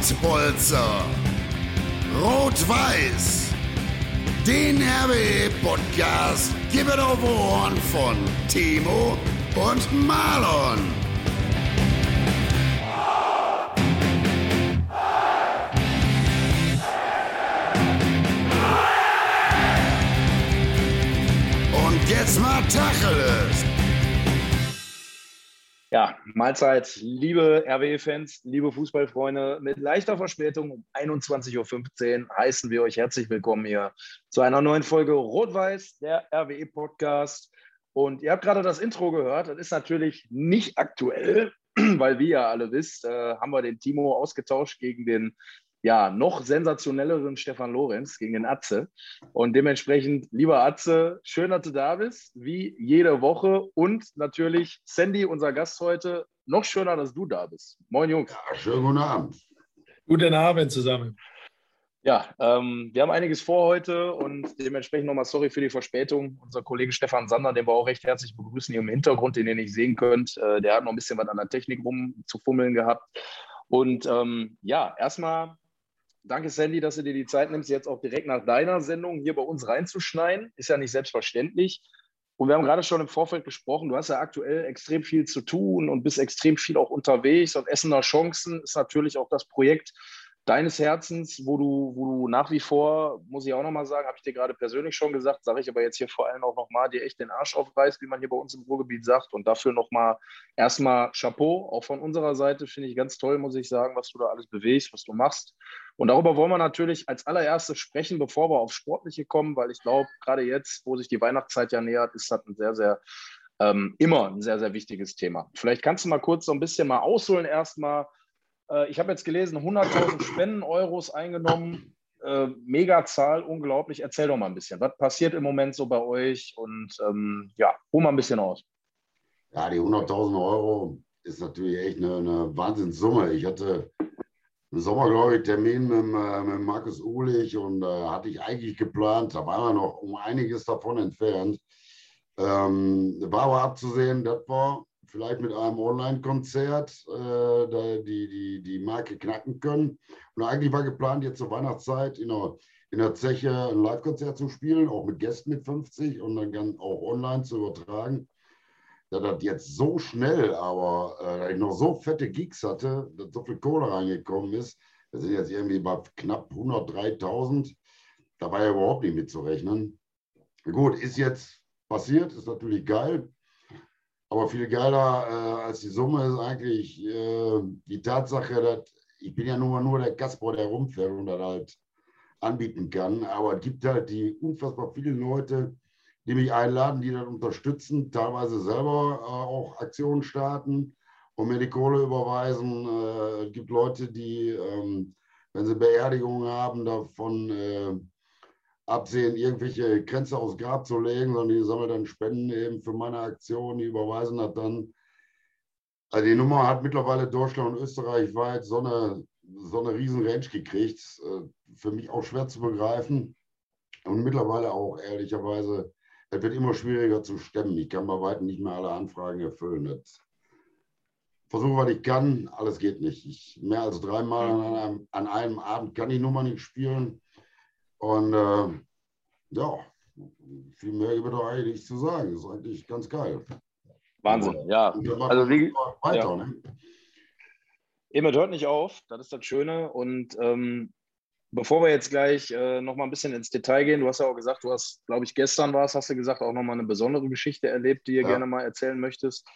Rotzbolzer. Rot-Weiß. Den RWE-Podcast gibt es auf Ohren von Timo und Marlon. Und jetzt mal Tacheles. Ja, Mahlzeit, liebe RWE-Fans, liebe Fußballfreunde. Mit leichter Verspätung um 21.15 Uhr heißen wir euch herzlich willkommen hier zu einer neuen Folge Rot-Weiß, der RWE-Podcast. Und ihr habt gerade das Intro gehört. Das ist natürlich nicht aktuell, weil wie ihr alle wisst, äh, haben wir den Timo ausgetauscht gegen den ja, noch sensationelleren Stefan Lorenz gegen den Atze. Und dementsprechend, lieber Atze, schön, dass du da bist, wie jede Woche. Und natürlich, Sandy, unser Gast heute, noch schöner, dass du da bist. Moin, Jungs. Ja, schönen guten Abend. Guten Abend zusammen. Ja, ähm, wir haben einiges vor heute und dementsprechend nochmal sorry für die Verspätung. Unser Kollege Stefan Sander, den wir auch recht herzlich begrüßen hier im Hintergrund, den ihr nicht sehen könnt, äh, der hat noch ein bisschen was an der Technik rumzufummeln gehabt. Und ähm, ja, erstmal Danke, Sandy, dass du dir die Zeit nimmst, jetzt auch direkt nach deiner Sendung hier bei uns reinzuschneiden. Ist ja nicht selbstverständlich. Und wir haben gerade schon im Vorfeld gesprochen, du hast ja aktuell extrem viel zu tun und bist extrem viel auch unterwegs. Und Essener Chancen ist natürlich auch das Projekt, deines Herzens, wo du, wo du nach wie vor, muss ich auch nochmal sagen, habe ich dir gerade persönlich schon gesagt, sage ich aber jetzt hier vor allem auch nochmal, dir echt den Arsch aufreißt, wie man hier bei uns im Ruhrgebiet sagt. Und dafür nochmal erstmal Chapeau, auch von unserer Seite, finde ich ganz toll, muss ich sagen, was du da alles bewegst, was du machst. Und darüber wollen wir natürlich als allererstes sprechen, bevor wir auf Sportliche kommen, weil ich glaube, gerade jetzt, wo sich die Weihnachtszeit ja nähert, ist das ein sehr, sehr ähm, immer ein sehr, sehr wichtiges Thema. Vielleicht kannst du mal kurz so ein bisschen mal ausholen erstmal, ich habe jetzt gelesen, 100.000 Spenden-Euros eingenommen. Äh, mega Zahl, unglaublich. Erzähl doch mal ein bisschen. Was passiert im Moment so bei euch? Und ähm, ja, hol mal ein bisschen aus. Ja, die 100.000 Euro ist natürlich echt eine, eine Wahnsinnssumme. Ich hatte im Sommer, glaube ich, Termin mit, äh, mit Markus Uhlich und äh, hatte ich eigentlich geplant, da waren wir noch um einiges davon entfernt. Ähm, war aber abzusehen, dass wir vielleicht mit einem Online-Konzert äh, die, die, die Marke knacken können. Und eigentlich war geplant, jetzt zur Weihnachtszeit in der, in der Zeche ein Live-Konzert zu spielen, auch mit Gästen mit 50 und dann auch online zu übertragen. Da das jetzt so schnell, aber äh, ich noch so fette Gigs hatte, dass so viel Kohle reingekommen ist, wir sind jetzt irgendwie bei knapp 103.000. Da war ja überhaupt nicht mitzurechnen. Gut, ist jetzt passiert, ist natürlich geil. Aber viel geiler äh, als die Summe ist eigentlich äh, die Tatsache, dass ich bin ja nur, nur der Gastbau, der rumfährt und das halt anbieten kann. Aber es gibt halt die unfassbar vielen Leute, die mich einladen, die dann unterstützen, teilweise selber äh, auch Aktionen starten und mir die Kohle überweisen. Äh, es gibt Leute, die, ähm, wenn sie Beerdigungen haben, davon äh, absehen, irgendwelche Grenze aufs Grab zu legen, sondern die sammeln dann Spenden eben für meine Aktion, die überweisen das dann. Also die Nummer hat mittlerweile Deutschland und Österreich weit so eine, so eine riesen Range gekriegt. Äh, für mich auch schwer zu begreifen. Und mittlerweile auch ehrlicherweise, es wird immer schwieriger zu stemmen. Ich kann bei weitem nicht mehr alle Anfragen erfüllen. Das versuche, was ich kann. Alles geht nicht. Ich, mehr als dreimal an einem, an einem Abend kann die Nummer nicht spielen. Und äh, ja, viel mehr über da eigentlich zu sagen. Das ist eigentlich ganz geil. Wahnsinn, ja. Also wie, weiter, ja. Ne? Eben hört nicht auf, das ist das Schöne. Und ähm, bevor wir jetzt gleich äh, noch mal ein bisschen ins Detail gehen, du hast ja auch gesagt, du hast, glaube ich, gestern war es, hast du gesagt, auch noch mal eine besondere Geschichte erlebt, die ihr ja. gerne mal erzählen möchtest.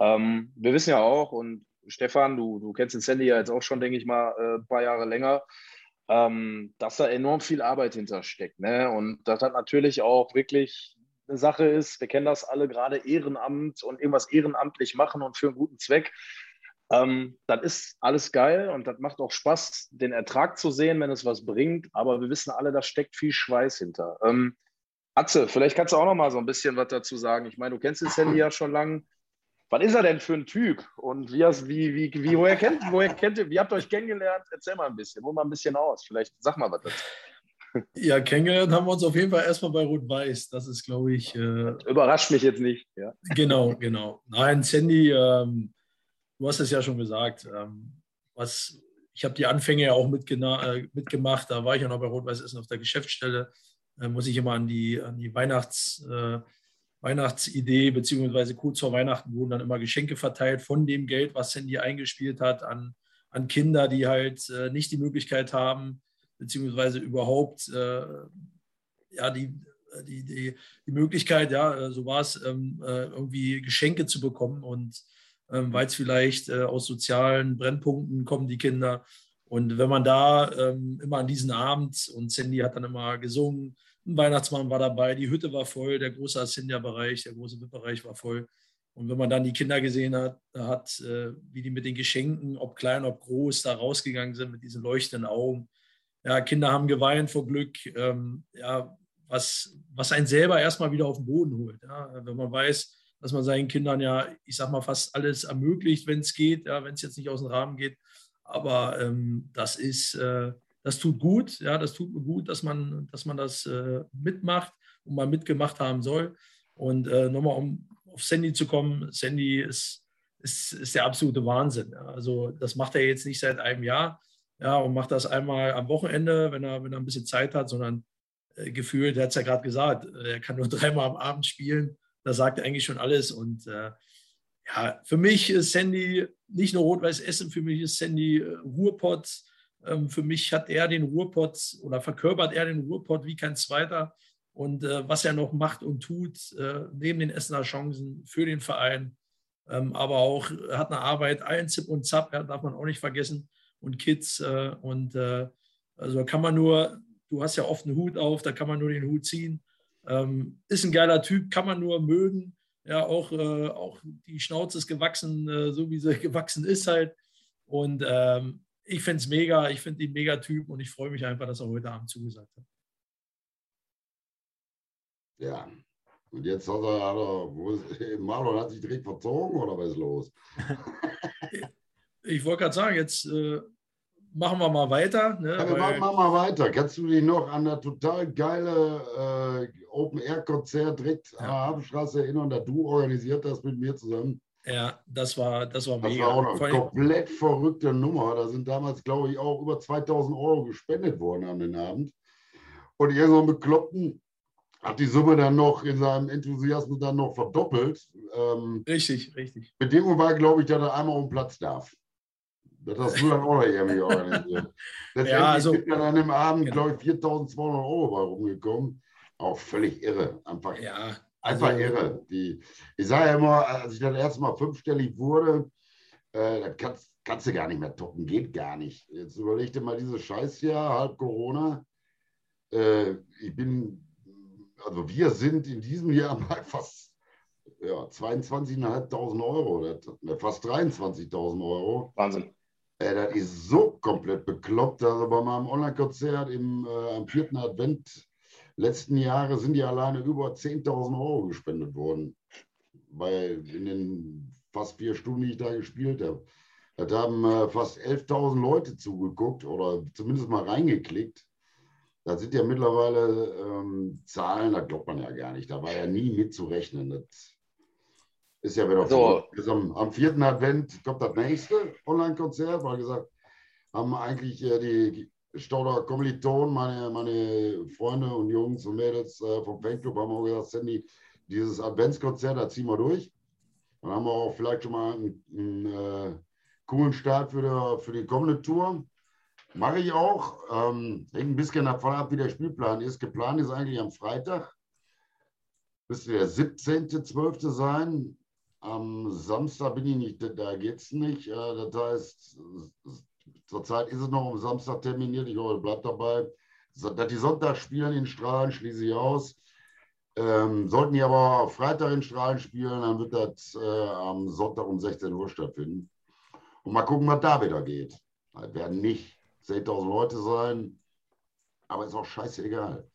Ähm, wir wissen ja auch, und Stefan, du, du kennst den Sandy ja jetzt auch schon, denke ich mal, äh, ein paar Jahre länger ähm, dass da enorm viel Arbeit hintersteckt. Ne? Und das hat natürlich auch wirklich eine Sache ist, wir kennen das alle, gerade Ehrenamt und irgendwas ehrenamtlich machen und für einen guten Zweck. Ähm, das ist alles geil und das macht auch Spaß, den Ertrag zu sehen, wenn es was bringt. Aber wir wissen alle, da steckt viel Schweiß hinter. Ähm, Atze, vielleicht kannst du auch noch mal so ein bisschen was dazu sagen. Ich meine, du kennst den Sandy ja schon lange was ist er denn für ein Typ? Und wie, wie, wie, wie woher, kennt, woher kennt ihr, wie habt ihr euch kennengelernt? Erzähl mal ein bisschen, hol mal ein bisschen aus. Vielleicht sag mal was dazu. Ja, kennengelernt haben wir uns auf jeden Fall erstmal bei Rot-Weiß. Das ist, glaube ich. Äh, Überrascht mich jetzt nicht. Ja. Genau, genau. Nein, Sandy, ähm, du hast es ja schon gesagt. Ähm, was ich habe die Anfänge ja auch äh, mitgemacht. Da war ich ja noch bei Rot-Weiß Essen auf der Geschäftsstelle. Da muss ich immer an die, an die Weihnachts, äh, Weihnachtsidee, beziehungsweise kurz vor Weihnachten wurden dann immer Geschenke verteilt von dem Geld, was Sandy eingespielt hat, an, an Kinder, die halt äh, nicht die Möglichkeit haben, beziehungsweise überhaupt äh, ja, die, die, die, die Möglichkeit, ja, äh, so war es, ähm, äh, irgendwie Geschenke zu bekommen und ähm, weil es vielleicht äh, aus sozialen Brennpunkten kommen, die Kinder. Und wenn man da ähm, immer an diesen Abend und Sandy hat dann immer gesungen, ein Weihnachtsmann war dabei, die Hütte war voll, der große Ascendia-Bereich, der große VIP-Bereich war voll. Und wenn man dann die Kinder gesehen hat, hat äh, wie die mit den Geschenken, ob klein, ob groß, da rausgegangen sind mit diesen leuchtenden Augen. Ja, Kinder haben geweint vor Glück. Ähm, ja, was, was einen selber erstmal wieder auf den Boden holt. Ja? Wenn man weiß, dass man seinen Kindern ja, ich sag mal, fast alles ermöglicht, wenn es geht, ja, wenn es jetzt nicht aus dem Rahmen geht. Aber ähm, das ist, äh, das tut gut, ja, das tut gut, dass man, dass man das äh, mitmacht und mal mitgemacht haben soll. Und äh, nochmal, um auf Sandy zu kommen, Sandy ist, ist, ist der absolute Wahnsinn. Ja. Also das macht er jetzt nicht seit einem Jahr ja, und macht das einmal am Wochenende, wenn er, wenn er ein bisschen Zeit hat, sondern äh, gefühlt, er hat es ja gerade gesagt, äh, er kann nur dreimal am Abend spielen. Da sagt er eigentlich schon alles. Und äh, ja, für mich ist Sandy nicht nur Rot-Weiß Essen, für mich ist Sandy äh, Ruhrpott. Ähm, für mich hat er den Ruhrpott oder verkörpert er den Ruhrpott wie kein zweiter. Und äh, was er noch macht und tut, äh, neben den Essener Chancen für den Verein, ähm, aber auch hat eine Arbeit, allen Zip und Zap, ja, darf man auch nicht vergessen, und Kids. und also kann man nur du hast ja oft einen Hut auf, da kann man nur den Hut ziehen. Ähm, ist ein geiler Typ, kann man nur mögen. Ja, auch, äh, auch die Schnauze ist gewachsen, äh, so wie sie gewachsen ist halt. Und ähm, ich finde es mega, ich finde ihn mega Typ und ich freue mich einfach, dass er heute Abend zugesagt hat. Ja, und jetzt hat er, hat er wo ist, Marlon hat sich direkt verzogen oder was ist los? ich wollte gerade sagen, jetzt äh, machen wir mal weiter. Ne? Ja, wir machen mal weiter. Kannst du dich noch an das total geile äh, Open-Air-Konzert direkt ja. an der Hafenstraße erinnern, das du organisiert hast mit mir zusammen? Ja, das war, das war mega. Das war auch eine komplett verrückte Nummer. Da sind damals, glaube ich, auch über 2000 Euro gespendet worden an den Abend. Und irgendein Bekloppten hat die Summe dann noch in seinem Enthusiasmus dann noch verdoppelt. Ähm, richtig, richtig. Bedingung war, glaube ich, dass er einmal um Platz darf. Das hast du dann auch noch irgendwie organisiert. Letztendlich ja, also, sind dann an dem Abend, genau. glaube ich, 4.200 Euro bei rumgekommen. Auch völlig irre. Einfach, ja, also, einfach irre. Die, ich sage ja immer, als ich dann erstmal fünfstellig wurde, äh, das kannst, kannst, du gar nicht mehr toppen. Geht gar nicht. Jetzt überleg dir mal dieses Scheißjahr, halb Corona. Äh, ich bin, also wir sind in diesem Jahr mal fast ja, 22.500 Euro, fast 23.000 Euro. Wahnsinn. Ey, das ist so komplett bekloppt. Also bei meinem Online-Konzert im, äh, am vierten Advent letzten Jahre sind die alleine über 10.000 Euro gespendet worden. Weil in den fast vier Stunden, die ich da gespielt habe. Da haben äh, fast 11.000 Leute zugeguckt oder zumindest mal reingeklickt. Das sind ja mittlerweile ähm, Zahlen, da glaubt man ja gar nicht. Da war ja nie mitzurechnen. Das ist ja wieder so. Am, am vierten Advent kommt das nächste Online-Konzert, weil gesagt, haben eigentlich äh, die Stauder Kommilitonen, meine, meine Freunde und Jungs und Mädels äh, vom Fanclub haben auch gesagt, Sandy, dieses Adventskonzert, da ziehen wir durch. Dann haben wir auch vielleicht schon mal einen, einen äh, coolen Start für die, für die kommende Tour. Mache ich auch. Ähm, hängt ein bisschen davon ab, wie der Spielplan ist. Geplant ist eigentlich am Freitag. Müsste der 17.12. sein. Am Samstag bin ich nicht, da geht es nicht. Äh, das heißt, zurzeit ist es noch am Samstag terminiert. Ich hoffe, bleibt dabei. Dass die Sonntag spielen in Strahlen, schließe ich aus. Ähm, sollten die aber Freitag in Strahlen spielen, dann wird das äh, am Sonntag um 16 Uhr stattfinden. Und mal gucken, was da wieder geht. Es werden nicht 10.000 Leute sein, aber ist auch scheißegal.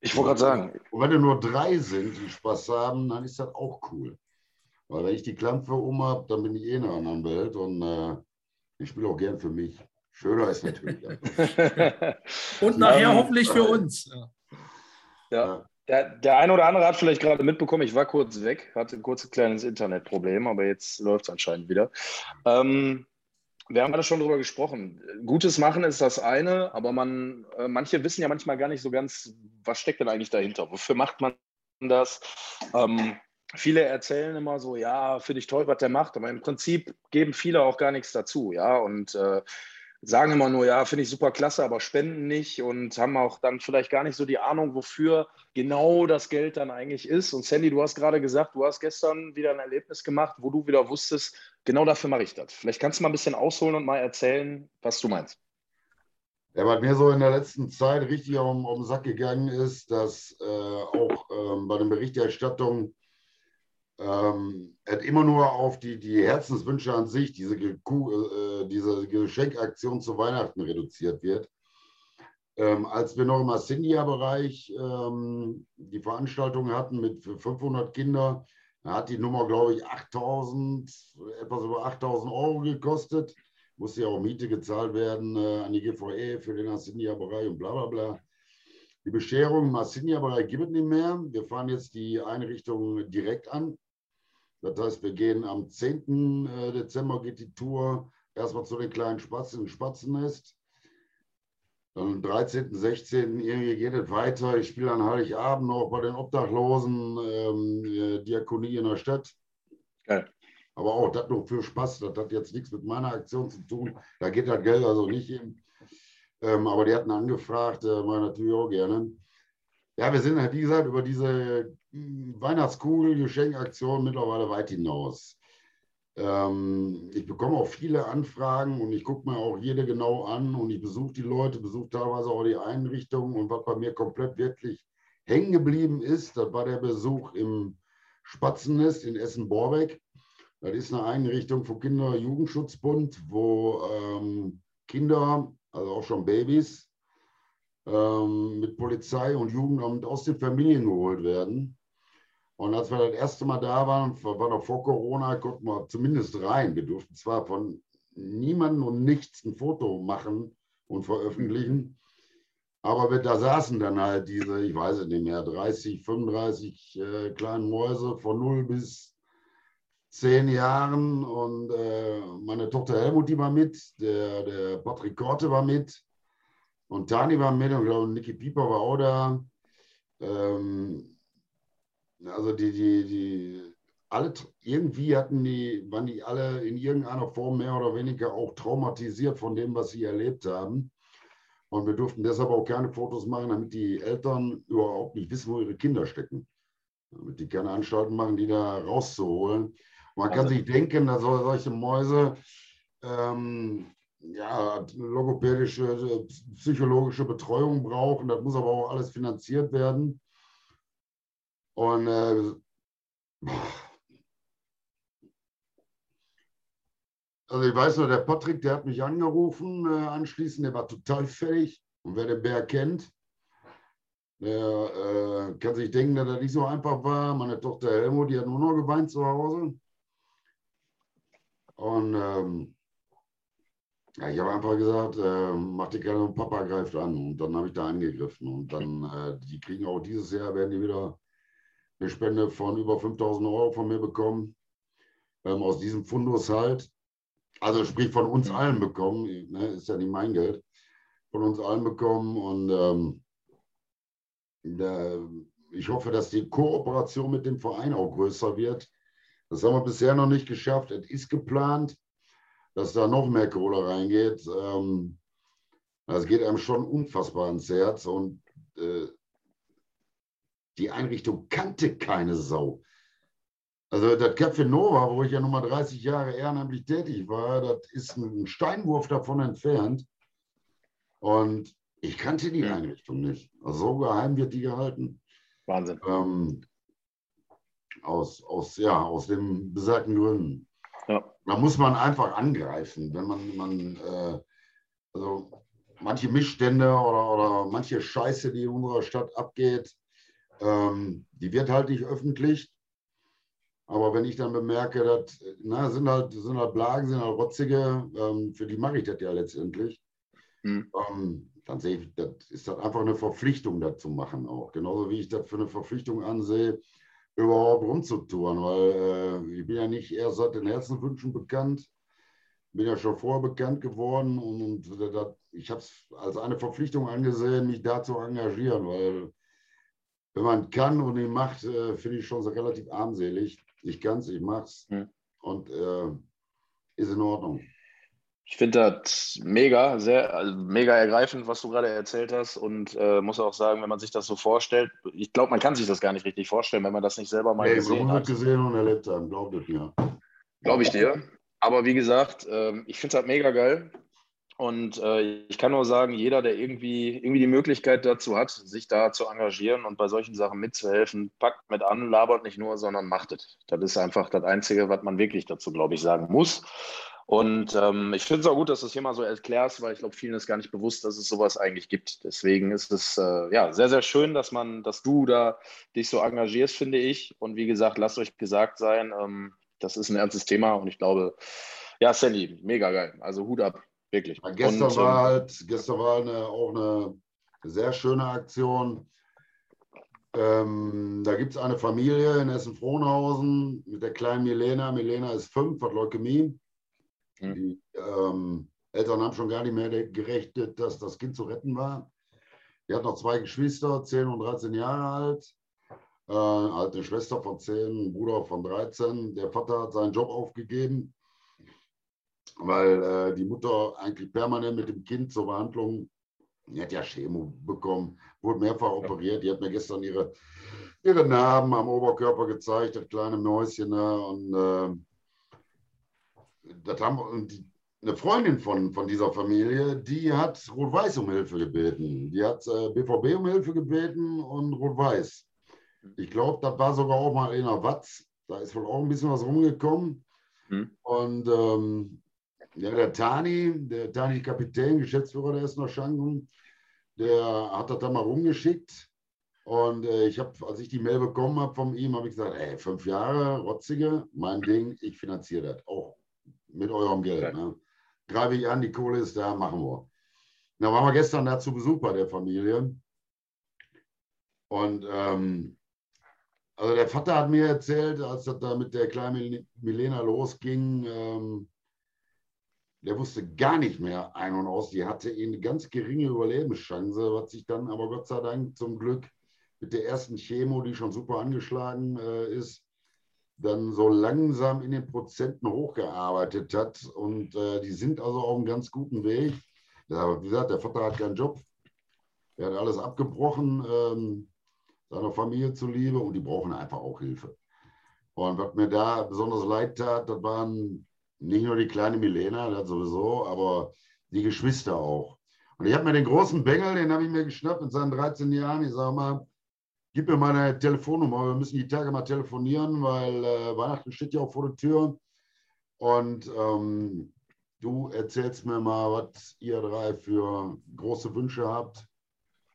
Ich wollte gerade sagen. Und wenn nur drei sind, die Spaß haben, dann ist das auch cool. Weil wenn ich die Klampfe um habe, dann bin ich eh in einer anderen Welt und äh, ich spiele auch gern für mich. Schöner ist natürlich. und nachher hoffentlich für uns. Ja. ja. Der, der eine oder andere hat vielleicht gerade mitbekommen, ich war kurz weg, hatte ein kurzes kleines Internetproblem, aber jetzt läuft es anscheinend wieder. Ähm, wir haben gerade schon darüber gesprochen. Gutes machen ist das eine, aber man, äh, manche wissen ja manchmal gar nicht so ganz, was steckt denn eigentlich dahinter? Wofür macht man das? Ähm, viele erzählen immer so, ja, finde ich toll, was der macht, aber im Prinzip geben viele auch gar nichts dazu, ja. Und äh, sagen immer nur, ja, finde ich super klasse, aber spenden nicht und haben auch dann vielleicht gar nicht so die Ahnung, wofür genau das Geld dann eigentlich ist. Und Sandy, du hast gerade gesagt, du hast gestern wieder ein Erlebnis gemacht, wo du wieder wusstest, genau dafür mache ich das. Vielleicht kannst du mal ein bisschen ausholen und mal erzählen, was du meinst. Ja, was mir so in der letzten Zeit richtig um, um den Sack gegangen ist, dass äh, auch ähm, bei den Berichterstattungen ähm, hat immer nur auf die, die Herzenswünsche an sich, diese, äh, diese Geschenkaktion zu Weihnachten reduziert wird. Ähm, als wir noch im Ascendia-Bereich ähm, die Veranstaltung hatten mit 500 Kindern, da hat die Nummer, glaube ich, 8000, etwas über 8000 Euro gekostet. Musste ja auch Miete gezahlt werden äh, an die GVE für den Ascendia-Bereich und bla bla bla. Die Bescherung im Ascendia-Bereich gibt es nicht mehr. Wir fahren jetzt die Einrichtung direkt an. Das heißt, wir gehen am 10. Äh, Dezember geht die Tour erstmal zu den kleinen Spatzen im Spatzennest. Dann am 13., 16. irgendwie geht es weiter. Ich spiele an Heiligabend noch bei den Obdachlosen ähm, äh, Diakonie in der Stadt. Geil. Aber auch das nur für Spaß. Das hat jetzt nichts mit meiner Aktion zu tun. Da geht das Geld also nicht hin. Ähm, aber die hatten angefragt, äh, mal natürlich auch gerne. Ja, wir sind halt, wie gesagt, über diese Weihnachtskugel, Geschenkaktion mittlerweile weit hinaus. Ähm, ich bekomme auch viele Anfragen und ich gucke mir auch jede genau an und ich besuche die Leute, besuche teilweise auch die Einrichtungen und was bei mir komplett wirklich hängen geblieben ist, das war der Besuch im Spatzennest in Essen-Borbeck. Das ist eine Einrichtung vom Kinder- und Jugendschutzbund, wo ähm, Kinder, also auch schon Babys, ähm, mit Polizei und Jugendamt aus den Familien geholt werden und als wir das erste Mal da waren, war noch vor Corona, konnten wir zumindest rein. Wir durften zwar von niemandem und nichts ein Foto machen und veröffentlichen, aber wir, da saßen dann halt diese, ich weiß es nicht mehr, 30, 35 äh, kleinen Mäuse von 0 bis 10 Jahren. Und äh, meine Tochter Helmut, die war mit, der, der Patrick Korte war mit und Tani war mit und ich glaube, Niki Pieper war auch da. Ähm, also die, die, die, alle irgendwie hatten die, waren die alle in irgendeiner Form mehr oder weniger auch traumatisiert von dem, was sie erlebt haben. Und wir durften deshalb auch keine Fotos machen, damit die Eltern überhaupt nicht wissen, wo ihre Kinder stecken. Damit die keine Anstalten machen, die da rauszuholen. Man kann also, sich denken, dass solche Mäuse ähm, ja, logopädische, psychologische Betreuung brauchen. Das muss aber auch alles finanziert werden. Und äh, also ich weiß nur, der Patrick, der hat mich angerufen äh, anschließend, der war total fertig. Und wer den Bär kennt, der äh, kann sich denken, dass er nicht so einfach war. Meine Tochter Helmut, die hat nur noch geweint zu Hause. Und ähm, ja, ich habe einfach gesagt, äh, mach dir gerne und Papa greift an. Und dann habe ich da angegriffen. Und dann, äh, die kriegen auch dieses Jahr, werden die wieder eine Spende von über 5000 Euro von mir bekommen, ähm, aus diesem Fundus halt. Also sprich von uns allen bekommen, ne, ist ja nicht mein Geld, von uns allen bekommen und ähm, der, ich hoffe, dass die Kooperation mit dem Verein auch größer wird. Das haben wir bisher noch nicht geschafft. Es ist geplant, dass da noch mehr Kohle reingeht. Ähm, das geht einem schon unfassbar ans Herz und äh, die Einrichtung kannte keine Sau. Also das Café Nova, wo ich ja nochmal 30 Jahre ehrenamtlich tätig war, das ist ein Steinwurf davon entfernt. Und ich kannte die Einrichtung nicht. Also so geheim wird die gehalten. Wahnsinn. Ähm, aus, aus, ja, aus den besagten Gründen. Ja. Da muss man einfach angreifen, wenn man, man äh, also manche Missstände oder, oder manche Scheiße, die in unserer Stadt abgeht, ähm, die wird halt nicht öffentlich. Aber wenn ich dann bemerke, dass, na, sind halt, sind halt Blagen, sind halt Rotzige, ähm, für die mache ich das ja letztendlich. Mhm. Ähm, dann sehe ich, das ist das einfach eine Verpflichtung, das zu machen auch. Genauso wie ich das für eine Verpflichtung ansehe, überhaupt rumzutouren, weil äh, ich bin ja nicht erst seit den Herzenwünschen bekannt. bin ja schon vorher bekannt geworden und, und das, ich habe es als eine Verpflichtung angesehen, mich da zu engagieren, weil wenn man kann und ihn macht, äh, finde ich schon so relativ armselig. Ich kann es, ich mache es hm. und äh, ist in Ordnung. Ich finde das mega, sehr, also mega ergreifend, was du gerade erzählt hast. Und äh, muss auch sagen, wenn man sich das so vorstellt, ich glaube, man kann sich das gar nicht richtig vorstellen, wenn man das nicht selber mal nee, gesehen hat. gesehen und erlebt haben, glaubt es mir. Glaube ich dir. Aber wie gesagt, äh, ich finde es halt mega geil. Und äh, ich kann nur sagen, jeder, der irgendwie, irgendwie die Möglichkeit dazu hat, sich da zu engagieren und bei solchen Sachen mitzuhelfen, packt mit an, labert nicht nur, sondern macht es. Das ist einfach das Einzige, was man wirklich dazu, glaube ich, sagen muss. Und ähm, ich finde es auch gut, dass du das hier mal so erklärst, weil ich glaube, vielen ist gar nicht bewusst, dass es sowas eigentlich gibt. Deswegen ist es äh, ja sehr, sehr schön, dass man, dass du da dich so engagierst, finde ich. Und wie gesagt, lasst euch gesagt sein, ähm, das ist ein ernstes Thema und ich glaube, ja, Sandy, mega geil. Also Hut ab. Wirklich. Ja, gestern und, war ähm, halt, gestern war eine, auch eine sehr schöne Aktion. Ähm, da gibt es eine Familie in Essen-Frohnhausen mit der kleinen Milena. Milena ist fünf, hat Leukämie. Mhm. Die ähm, Eltern haben schon gar nicht mehr gerechnet, dass das Kind zu retten war. Die hat noch zwei Geschwister, 10 und 13 Jahre alt. Äh, halt eine Schwester von 10, ein Bruder von 13. Der Vater hat seinen Job aufgegeben weil äh, die Mutter eigentlich permanent mit dem Kind zur Behandlung, die hat ja Chemo bekommen, wurde mehrfach operiert. Die hat mir gestern ihre, ihre Narben am Oberkörper gezeigt, das kleine Mäuschen. Ne? Und äh, das haben und die, eine Freundin von, von dieser Familie, die hat Rot-Weiß um Hilfe gebeten. Die hat äh, BVB um Hilfe gebeten und Rot-Weiß. Ich glaube, das war sogar auch mal in der Watz. Da ist wohl auch ein bisschen was rumgekommen. Hm. Und ähm, ja, der Tani, der Tani Kapitän, Geschäftsführer der Essener Schanken, der hat das da mal rumgeschickt. Und äh, ich habe, als ich die Mail bekommen habe von ihm, habe ich gesagt, ey, fünf Jahre, rotzige, mein Ding, ich finanziere das, auch mit eurem Geld. Ne? Greife ich an, die Kohle ist da, machen wir. Da waren wir gestern da zu Besuch bei der Familie. Und ähm, also der Vater hat mir erzählt, als das da mit der kleinen Milena losging, ähm, der wusste gar nicht mehr ein und aus. Die hatte eine ganz geringe Überlebenschance, was sich dann aber Gott sei Dank zum Glück mit der ersten Chemo, die schon super angeschlagen äh, ist, dann so langsam in den Prozenten hochgearbeitet hat. Und äh, die sind also auf einem ganz guten Weg. Ja, wie gesagt, der Vater hat keinen Job. Er hat alles abgebrochen, ähm, seiner Familie zuliebe, und die brauchen einfach auch Hilfe. Und was mir da besonders leid tat, das waren nicht nur die kleine Milena, das sowieso, aber die Geschwister auch. Und ich habe mir den großen Bengel, den habe ich mir geschnappt mit seinen 13 Jahren. Ich sage mal, gib mir meine Telefonnummer. Wir müssen die Tage mal telefonieren, weil äh, Weihnachten steht ja auch vor der Tür. Und ähm, du erzählst mir mal, was ihr drei für große Wünsche habt.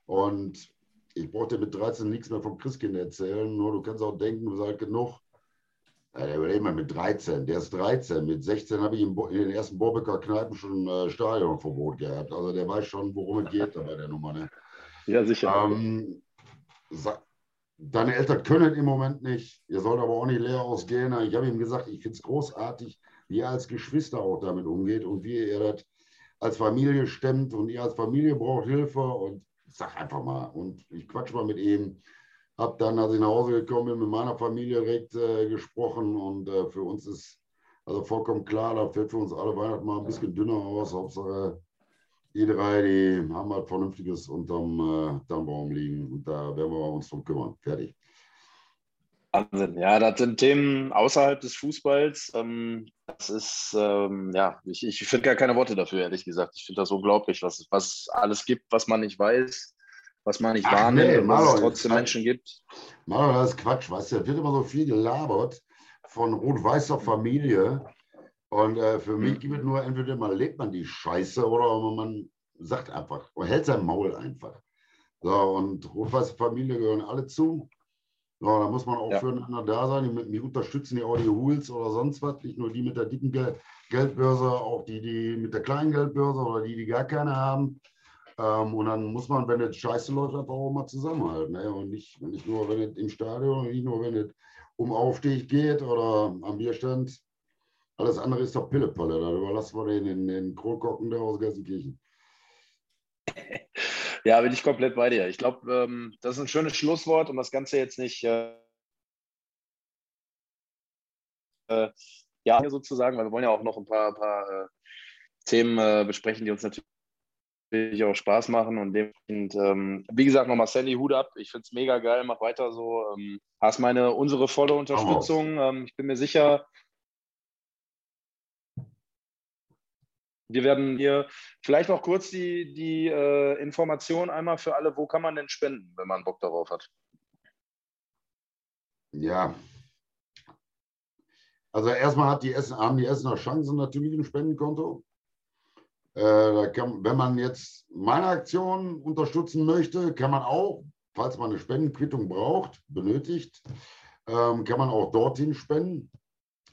Und ich brauche dir mit 13 nichts mehr vom Christkind erzählen. Nur du kannst auch denken, du seid genug. Ja, der überlegt mal mit 13, der ist 13. Mit 16 habe ich in, den ersten Borbecker Kneipen schon äh, Stadionverbot gehabt. Also der weiß schon, worum es geht bei der Nummer. Ne? Ja, sicher. Ähm, deine Eltern können im Moment nicht. Ihr sollt aber auch nicht leer ausgehen. Ich habe ihm gesagt, ich finde es großartig, wie er als Geschwister auch damit umgeht und wie er das als Familie stemmt. Und ihr als Familie braucht Hilfe. Und sag einfach mal. Und ich quatsch mal mit ihm habe dann, als ich nach Hause gekommen bin, mit meiner Familie direkt äh, gesprochen und äh, für uns ist also vollkommen klar, da fällt für uns alle Weihnachten mal ein bisschen dünner aus. Hauptsache, die drei, die haben halt Vernünftiges unterm äh, Tannenbaum liegen und da werden wir uns drum kümmern. Fertig. Wahnsinn. Ja, das sind Themen außerhalb des Fußballs. Ähm, das ist, ähm, ja, ich, ich finde gar keine Worte dafür, ehrlich gesagt. Ich finde das unglaublich, was, was alles gibt, was man nicht weiß was man nicht Ach, wahrnimmt nee, und dass es trotzdem Menschen gibt. Marlon, das ist Quatsch, weißt du, da wird immer so viel gelabert von rot-weißer Familie. Und äh, für mich gibt es nur, entweder man lebt man die Scheiße oder man sagt einfach, oder hält sein Maul einfach. So, und rot-weiße Familie gehören alle zu. So, da muss man auch ja. füreinander da sein. Die, mich unterstützen die Audio Hools oder sonst was. Nicht nur die mit der dicken Geldbörse, auch die, die mit der kleinen Geldbörse oder die, die gar keine haben. Ähm, und dann muss man, wenn es scheiße läuft, einfach auch mal zusammenhalten. Ne? Und nicht, nicht nur, wenn es im Stadion, nicht nur, wenn es um Aufstieg geht oder am Bierstand. Alles andere ist doch Pillepalle. Da überlassen wir den in den Krokocken da aus Gelsenkirchen. Ja, bin ich komplett bei dir. Ich glaube, ähm, das ist ein schönes Schlusswort, um das Ganze jetzt nicht äh, äh ja sozusagen, weil wir wollen ja auch noch ein paar, paar äh, Themen äh, besprechen, die uns natürlich auch Spaß machen. Und dementsprechend, ähm, wie gesagt, nochmal Sandy, Hut ab. Ich finde es mega geil, mach weiter so. Ähm, hast meine, unsere volle Unterstützung. Ähm, ich bin mir sicher, Wir werden hier vielleicht noch kurz die, die äh, Information einmal für alle, wo kann man denn spenden, wenn man Bock darauf hat? Ja. Also erstmal hat die Essen, haben die Essener Chancen natürlich ein Spendenkonto. Äh, wenn man jetzt meine Aktion unterstützen möchte, kann man auch, falls man eine Spendenquittung braucht, benötigt, ähm, kann man auch dorthin spenden.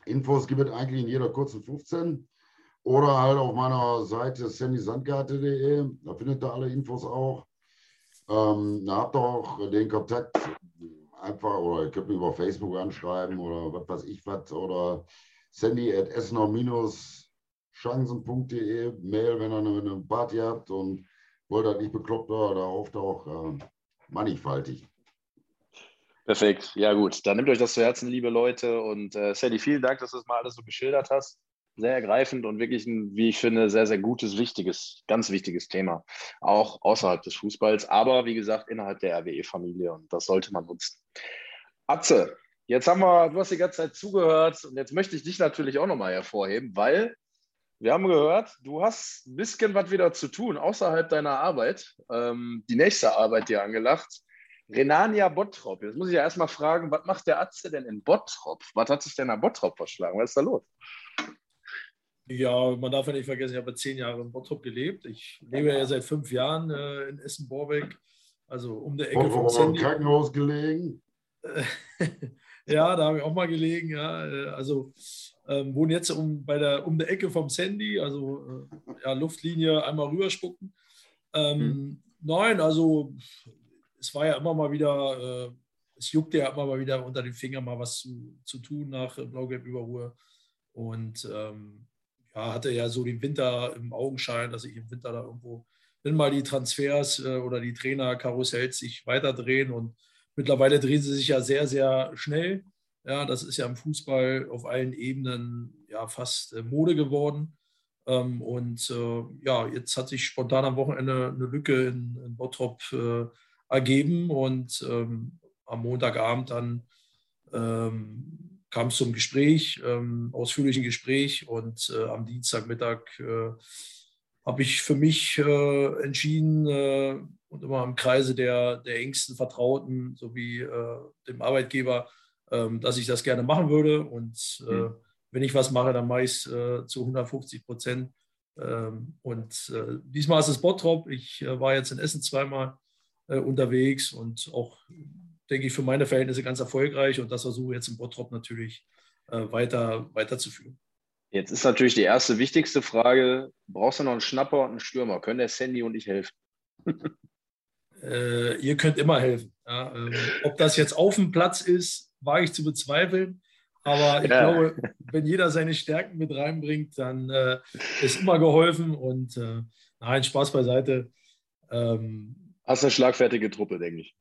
Infos gibt es eigentlich in jeder kurzen 15. Oder halt auf meiner Seite sandysandgarte.de, da findet ihr alle Infos auch. Ähm, da habt ihr auch den Kontakt einfach, oder ihr könnt mich über Facebook anschreiben oder was weiß ich was, oder sandy at essener-chancen.de, Mail, wenn ihr eine, Party habt und wollt halt nicht bekloppt oder auftaucht, äh, mannigfaltig. Perfekt, ja gut. Dann nehmt euch das zu Herzen, liebe Leute. Und äh, Sandy, vielen Dank, dass du das mal alles so geschildert hast sehr ergreifend und wirklich ein, wie ich finde, sehr, sehr gutes, wichtiges, ganz wichtiges Thema. Auch außerhalb des Fußballs, aber wie gesagt, innerhalb der RWE-Familie und das sollte man nutzen. Atze, jetzt haben wir, du hast die ganze Zeit zugehört und jetzt möchte ich dich natürlich auch nochmal hervorheben, weil wir haben gehört, du hast ein bisschen was wieder zu tun außerhalb deiner Arbeit. Ähm, die nächste Arbeit dir angelacht. Renania Bottrop. Jetzt muss ich ja erstmal fragen, was macht der Atze denn in Bottrop? Was hat sich denn nach Bottrop verschlagen? Was ist da los? Ja, man darf ja nicht vergessen, ich habe zehn Jahre in Bottrop gelebt. Ich lebe ja seit fünf Jahren äh, in Essen-Borbeck, also um der Ecke vom Sandy. im Krankenhaus gelegen? ja, da habe ich auch mal gelegen. Ja, äh, also ähm, wohne jetzt um, bei der, um der Ecke vom Sandy, also äh, ja, Luftlinie einmal rüberspucken. Ähm, hm. Nein, also es war ja immer mal wieder, äh, es juckte ja immer mal wieder unter den Fingern mal was zu, zu tun nach Blau-Gelb-Überruhe. Und ähm, ja, hatte ja so den Winter im Augenschein, dass ich im Winter da irgendwo, wenn mal die Transfers äh, oder die Trainerkarussells sich weiterdrehen und mittlerweile drehen sie sich ja sehr, sehr schnell. Ja, das ist ja im Fußball auf allen Ebenen ja fast äh, Mode geworden. Ähm, und äh, ja, jetzt hat sich spontan am Wochenende eine Lücke in, in Bottrop äh, ergeben und ähm, am Montagabend dann ähm, kam es zum Gespräch, ähm, ausführlichen Gespräch und äh, am Dienstagmittag äh, habe ich für mich äh, entschieden und immer im Kreise der, der engsten Vertrauten sowie dem Arbeitgeber, dass ich das gerne machen würde und mhm. wenn ich was mache, dann mache ich es zu 150 Prozent. Ähm, und diesmal ist es Bottrop. Ich war jetzt in Essen zweimal unterwegs und auch denke ich, für meine Verhältnisse ganz erfolgreich und das versuche ich jetzt im Bottrop natürlich äh, weiter, weiterzuführen. Jetzt ist natürlich die erste wichtigste Frage: Brauchst du noch einen Schnapper und einen Stürmer? Können der Sandy und ich helfen? äh, ihr könnt immer helfen. Ja, ähm, ob das jetzt auf dem Platz ist, wage ich zu bezweifeln. Aber ich ja. glaube, wenn jeder seine Stärken mit reinbringt, dann äh, ist immer geholfen. Und äh, nein, Spaß beiseite. Ähm, Hast eine schlagfertige Truppe, denke ich.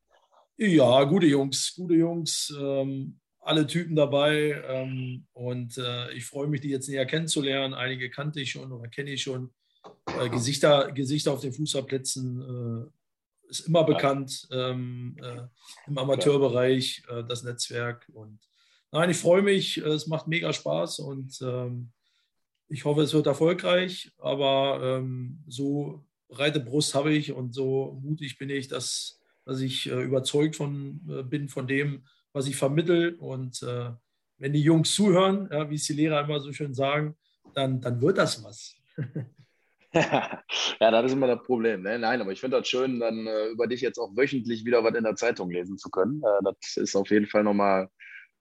Ja, gute Jungs, gute Jungs, ähm, alle Typen dabei. Ähm, und äh, ich freue mich, die jetzt näher kennenzulernen. Einige kannte ich schon oder kenne ich schon. Äh, Gesichter, Gesichter auf den Fußballplätzen äh, ist immer bekannt ähm, äh, im Amateurbereich, äh, das Netzwerk. Und nein, ich freue mich, es macht mega Spaß und ähm, ich hoffe, es wird erfolgreich. Aber ähm, so breite Brust habe ich und so mutig bin ich, dass dass ich äh, überzeugt von, äh, bin von dem, was ich vermittel. Und äh, wenn die Jungs zuhören, ja, wie es die Lehrer immer so schön sagen, dann, dann wird das was. ja, das ist immer das Problem. Ne? Nein, aber ich finde das schön, dann äh, über dich jetzt auch wöchentlich wieder was in der Zeitung lesen zu können. Äh, das ist auf jeden Fall nochmal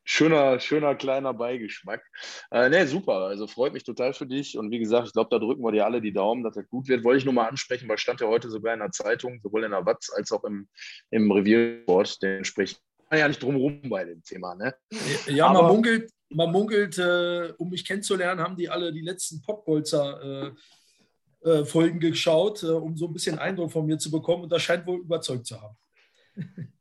schöner, schöner kleiner Beigeschmack. Äh, ne, super. Also freut mich total für dich. Und wie gesagt, ich glaube, da drücken wir dir alle die Daumen, dass das gut wird. Wollte ich nur mal ansprechen, weil stand ja heute sogar in der Zeitung, sowohl in der Watz als auch im, im Reviersport. Dementsprechend kann ja nicht drumherum bei dem Thema. Ne? Ja, man munkelt, man munkelt, äh, um mich kennenzulernen, haben die alle die letzten Popbolzer äh, äh, Folgen geschaut, äh, um so ein bisschen Eindruck von mir zu bekommen. Und das scheint wohl überzeugt zu haben.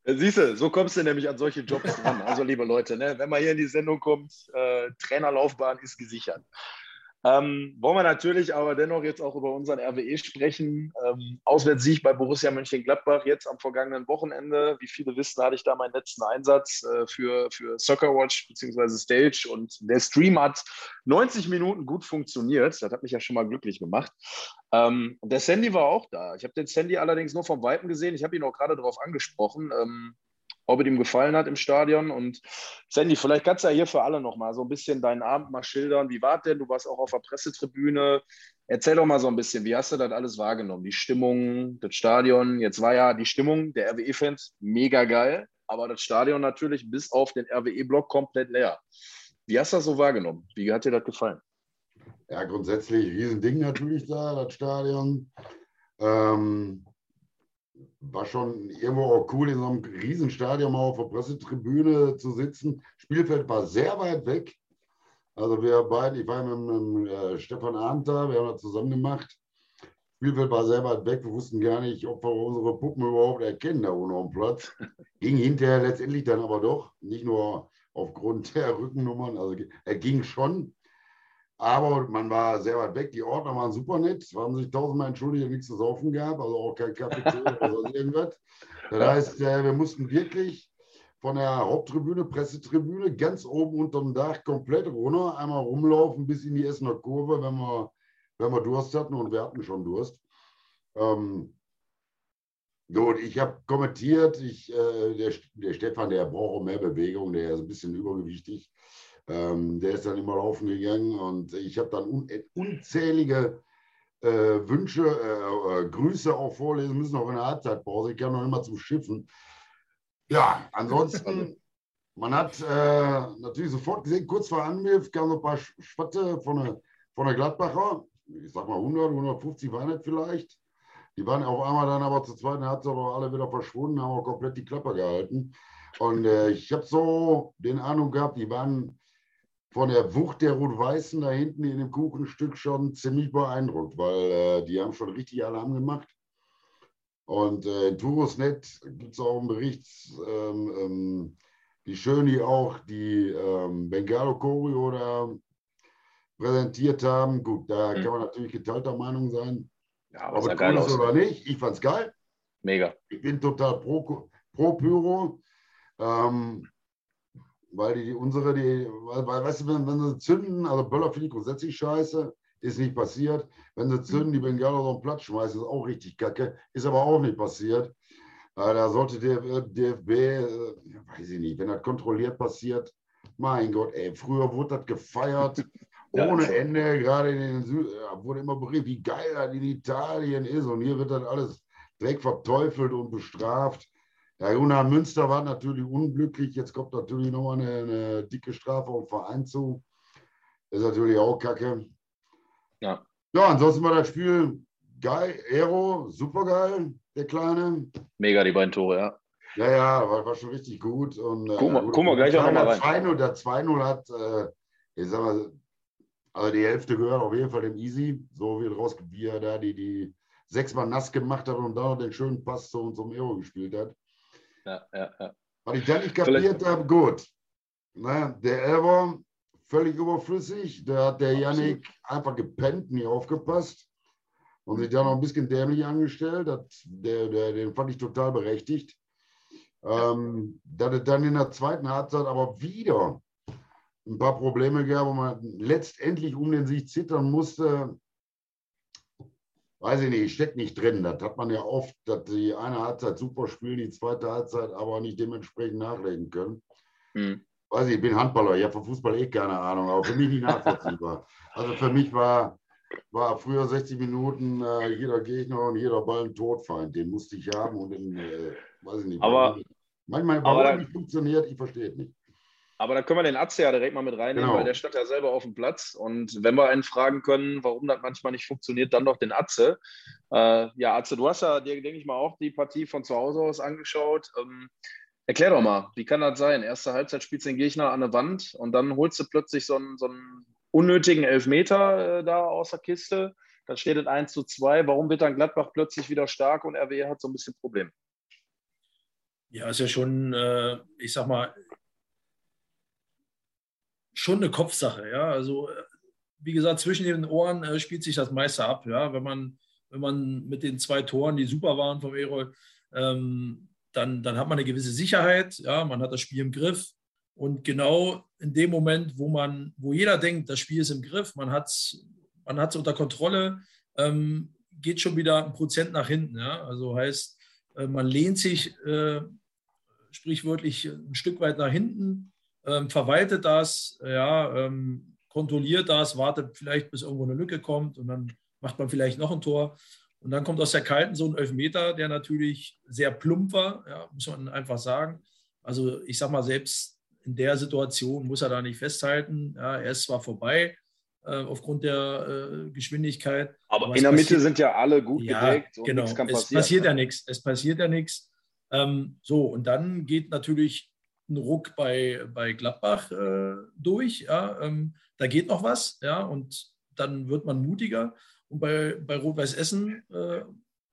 Siehst du, so kommst du nämlich an solche Jobs dran. Also, liebe Leute, ne, wenn man hier in die Sendung kommt, äh, Trainerlaufbahn ist gesichert. Ähm, wollen wir natürlich aber dennoch jetzt auch über unseren RWE sprechen. Ähm, Auswärtssieg bei Borussia Mönchengladbach jetzt am vergangenen Wochenende. Wie viele wissen, hatte ich da meinen letzten Einsatz äh, für, für Soccer Watch bzw. Stage und der Stream hat 90 Minuten gut funktioniert. Das hat mich ja schon mal glücklich gemacht. Ähm, der Sandy war auch da. Ich habe den Sandy allerdings nur vom Weitem gesehen. Ich habe ihn auch gerade darauf angesprochen. Ähm, ob es ihm gefallen hat im Stadion. Und Sandy, vielleicht kannst du ja hier für alle nochmal so ein bisschen deinen Abend mal schildern. Wie war denn? Du warst auch auf der Pressetribüne. Erzähl doch mal so ein bisschen, wie hast du das alles wahrgenommen? Die Stimmung, das Stadion. Jetzt war ja die Stimmung der RWE-Fans mega geil, aber das Stadion natürlich bis auf den RWE-Block komplett leer. Wie hast du das so wahrgenommen? Wie hat dir das gefallen? Ja, grundsätzlich Riesending natürlich da, das Stadion. Ähm, war schon irgendwo auch cool, in so einem Riesenstadion mal auf der Pressetribüne zu sitzen. Spielfeld war sehr weit weg. Also wir beide, ich war mit, mit äh, Stefan Arndt da, wir haben das zusammen gemacht. Spielfeld war sehr weit weg. Wir wussten gar nicht, ob wir unsere Puppen überhaupt erkennen da auf dem Platz. Ging hinterher letztendlich dann aber doch, nicht nur aufgrund der Rückennummern, also er ging schon. Aber man war sehr weit weg. Die Ordner waren super nett. Es haben sich tausendmal entschuldigt, nichts zu saufen gab, also auch kein Kaffee oder so irgendwas. Das heißt, äh, wir mussten wirklich von der Haupttribüne, Pressetribüne, ganz oben unter dem Dach komplett runter, einmal rumlaufen bis in die Essener Kurve, wenn wir, wenn wir Durst hatten und wir hatten schon Durst. Ähm, gut, ich habe kommentiert, ich, äh, der, der Stefan, der braucht auch mehr Bewegung, der ist ein bisschen übergewichtig. Ähm, der ist dann immer laufen gegangen und ich habe dann un unzählige äh, Wünsche, äh, äh, Grüße auch vorlesen müssen, auch in der Halbzeitpause. Ich kam noch immer zum Schiffen. Ja, ansonsten, man hat äh, natürlich sofort gesehen, kurz vor Anpfiff kamen so ein paar Spatte von der, von der Gladbacher. Ich sag mal 100, 150 waren das vielleicht. Die waren auf einmal dann aber zur zweiten Halbzeit alle wieder verschwunden, haben auch komplett die Klappe gehalten. Und äh, ich habe so den Ahnung gehabt, die waren von der Wucht der Rot-Weißen da hinten in dem Kuchenstück schon ziemlich beeindruckt, weil äh, die haben schon richtig Alarm gemacht. Und äh, in Turosnet gibt es auch einen Bericht, ähm, ähm, wie schön die auch die ähm, Bengalo Choreo da präsentiert haben. Gut, da mhm. kann man natürlich geteilter Meinung sein. Ja, aber sah geil aus. oder nicht, ich fand es geil. Mega. Ich bin total pro, pro Pyro. Ähm, weil die, unsere, die, weil, weil, weißt du, wenn, wenn sie zünden, also Böller finde ich grundsätzlich scheiße, ist nicht passiert. Wenn sie zünden, die Bengala so einen Platz schmeißen, ist auch richtig kacke, ist aber auch nicht passiert. Äh, da sollte der DFB, äh, weiß ich nicht, wenn das kontrolliert passiert, mein Gott, ey, früher wurde das gefeiert. Ohne Ende, gerade in den Süd, wurde immer berichtet, wie geil das in Italien ist. Und hier wird das alles direkt verteufelt und bestraft. Ja, Jona Münster war natürlich unglücklich. Jetzt kommt natürlich nochmal eine, eine dicke Strafe auf den Verein zu. Ist natürlich auch kacke. Ja. Ja, ansonsten war das Spiel geil. Aero, super geil, der Kleine. Mega, die beiden Tore, ja. Ja, ja, war, war schon richtig gut. Und, guck mal, äh, guck mal gleich auch nochmal rein. Der 2-0 hat, äh, ich sag mal, also die Hälfte gehört auf jeden Fall dem Easy, so wie, raus, wie er da die, die sechsmal nass gemacht hat und da noch den schönen Pass zu unserem Aero gespielt hat ja, ja, ja. Was ich dann nicht kapiert habe, gut. Ne, der Elber, völlig überflüssig. Da hat der Yannick einfach gepennt, nie aufgepasst und sich da noch ein bisschen dämlich angestellt. Das, der, der, den fand ich total berechtigt. Ähm, dass es dann in der zweiten Halbzeit aber wieder ein paar Probleme gab, wo man letztendlich um den Sieg zittern musste weiß ich nicht, steckt nicht drin. Das hat man ja oft, dass die eine Halbzeit super spielen, die zweite Halbzeit aber nicht dementsprechend nachlegen können. Hm. Weiß ich, ich bin Handballer, ich habe von Fußball eh keine Ahnung, aber für mich nicht nachvollziehbar. also für mich war, war früher 60 Minuten äh, jeder Gegner und jeder Ball ein Todfeind. Den musste ich haben und den, äh, weiß ich nicht. Aber, manchmal, warum aber, nicht funktioniert, ich verstehe es nicht. Aber da können wir den Atze ja direkt mal mit reinnehmen, genau. weil der stand ja selber auf dem Platz. Und wenn wir einen fragen können, warum das manchmal nicht funktioniert, dann doch den Atze. Äh, ja, Atze, du hast ja dir, denke ich mal, auch die Partie von zu Hause aus angeschaut. Ähm, Erklär doch mal, wie kann das sein? Erste Halbzeit spielst du den Gegner an der Wand und dann holst du plötzlich so einen, so einen unnötigen Elfmeter äh, da aus der Kiste. Dann steht es 1 zu 2. Warum wird dann Gladbach plötzlich wieder stark und RWE hat so ein bisschen Problem? Ja, ist ja schon, äh, ich sag mal, schon eine Kopfsache. Ja, also wie gesagt, zwischen den Ohren äh, spielt sich das meiste ab. Ja, wenn man, wenn man mit den zwei Toren, die super waren vom Erol, ähm, dann, dann hat man eine gewisse Sicherheit, ja, man hat das Spiel im Griff. Und genau in dem Moment, wo man, wo jeder denkt, das Spiel ist im Griff, man hat es man unter Kontrolle, ähm, geht schon wieder ein Prozent nach hinten. Ja? Also heißt, äh, man lehnt sich äh, sprichwörtlich ein Stück weit nach hinten, ähm, verwaltet das, ja, ähm, kontrolliert das, wartet vielleicht, bis irgendwo eine Lücke kommt und dann macht man vielleicht noch ein Tor. Und dann kommt aus der Kalten so ein Elfmeter, der natürlich sehr plump war, ja, muss man einfach sagen. Also ich sag mal, selbst in der Situation muss er da nicht festhalten. Ja, er ist zwar vorbei äh, aufgrund der äh, Geschwindigkeit. Aber, aber in der Mitte sind ja alle gut ja, gedeckt und genau, kann passieren. Es passiert ja nichts. Es passiert ja nichts. Ähm, so, und dann geht natürlich ein Ruck bei, bei Gladbach äh, durch. Ja, ähm, da geht noch was, ja, und dann wird man mutiger. Und bei, bei Rot-Weiß Essen äh,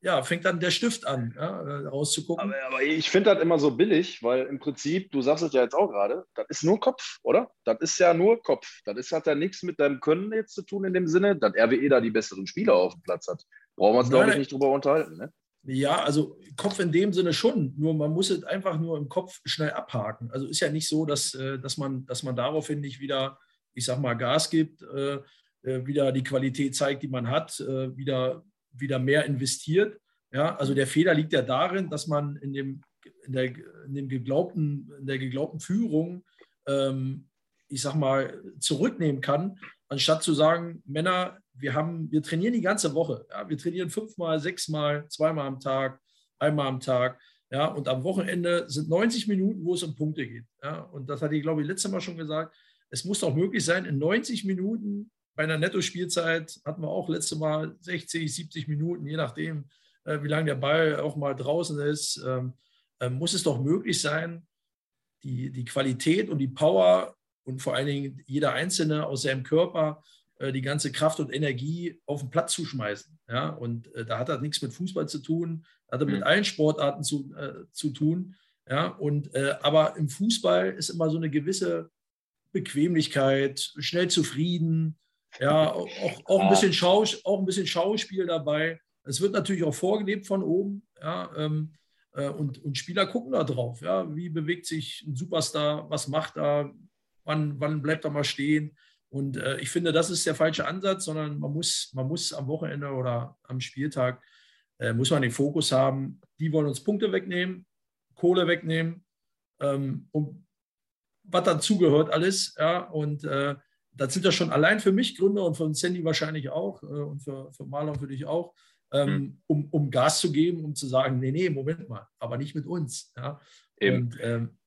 ja, fängt dann der Stift an, ja, äh, rauszugucken. Aber, aber ich finde das immer so billig, weil im Prinzip, du sagst es ja jetzt auch gerade, das ist nur Kopf, oder? Das ist ja nur Kopf. Das ist, hat ja nichts mit deinem Können jetzt zu tun in dem Sinne, dass RWE da die besseren Spieler auf dem Platz hat. Brauchen wir uns, glaube ich, nicht drüber unterhalten. Ne? Ja, also Kopf in dem Sinne schon, nur man muss es einfach nur im Kopf schnell abhaken. Also ist ja nicht so, dass, äh, dass, man, dass man daraufhin nicht wieder, ich sag mal, Gas gibt, äh, äh, wieder die Qualität zeigt, die man hat, wieder, wieder mehr investiert. Ja, also der Fehler liegt ja darin, dass man in dem, in der, in dem geglaubten, in der geglaubten Führung, ähm, ich sag mal, zurücknehmen kann, anstatt zu sagen, Männer, wir, haben, wir trainieren die ganze Woche. Ja, wir trainieren fünfmal, sechsmal, zweimal am Tag, einmal am Tag. Ja, und am Wochenende sind 90 Minuten, wo es um Punkte geht. Ja, und das hatte ich, glaube ich, letztes Mal schon gesagt. Es muss doch möglich sein, in 90 Minuten bei einer Netto-Spielzeit hatten wir auch letztes Mal 60, 70 Minuten, je nachdem, äh, wie lange der Ball auch mal draußen ist, ähm, äh, muss es doch möglich sein, die, die Qualität und die Power und vor allen Dingen jeder Einzelne aus seinem Körper äh, die ganze Kraft und Energie auf den Platz zu schmeißen. Ja? Und äh, da hat das nichts mit Fußball zu tun, hat das mhm. mit allen Sportarten zu, äh, zu tun. Ja? Und, äh, aber im Fußball ist immer so eine gewisse Bequemlichkeit, schnell zufrieden, ja, auch, auch, ein, bisschen Schaus, auch ein bisschen Schauspiel dabei. Es wird natürlich auch vorgelebt von oben. Ja, ähm, äh, und, und Spieler gucken da drauf. Ja, wie bewegt sich ein Superstar? Was macht er? Wann, wann bleibt er mal stehen? Und äh, ich finde, das ist der falsche Ansatz, sondern man muss, man muss am Wochenende oder am Spieltag äh, muss man den Fokus haben, die wollen uns Punkte wegnehmen, Kohle wegnehmen ähm, und was dazugehört alles. Ja, und äh, das sind ja schon allein für mich Gründe und von Sandy wahrscheinlich auch äh, und für, für Marlon für dich auch, ähm, mhm. um, um Gas zu geben, um zu sagen, nee, nee, Moment mal, aber nicht mit uns. Ja? Und ähm,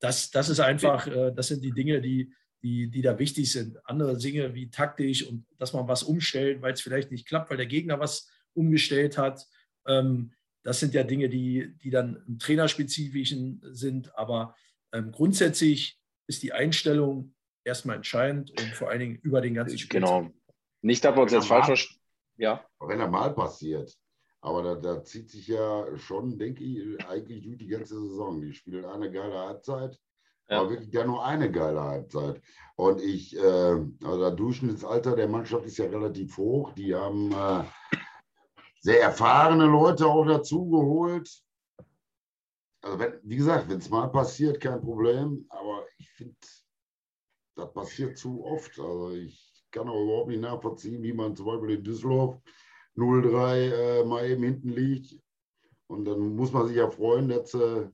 das, das ist einfach, äh, das sind die Dinge, die, die, die da wichtig sind. Andere Dinge wie taktisch und dass man was umstellt, weil es vielleicht nicht klappt, weil der Gegner was umgestellt hat. Ähm, das sind ja Dinge, die, die dann im Trainerspezifischen sind. Aber ähm, grundsätzlich ist die Einstellung erstmal entscheidend und vor allen Dingen über den ganzen Spiel. Genau. Nicht, dass wir uns jetzt falsch verstehen. Ja. Wenn er mal passiert. Aber da, da, zieht sich ja schon, denke ich, eigentlich durch die ganze Saison. Die spielen eine geile Halbzeit ja. Aber wirklich ja nur eine geile Halbzeit. Und ich, äh, also das Durchschnittsalter der Mannschaft ist ja relativ hoch. Die haben äh, sehr erfahrene Leute auch dazu geholt. Also wenn, wie gesagt, wenn es mal passiert, kein Problem. Aber ich finde, das passiert zu oft. Also ich kann auch überhaupt nicht nachvollziehen, wie man zum Beispiel in Düsseldorf 0-3 äh, mal eben hinten liegt. Und dann muss man sich ja freuen, dass äh,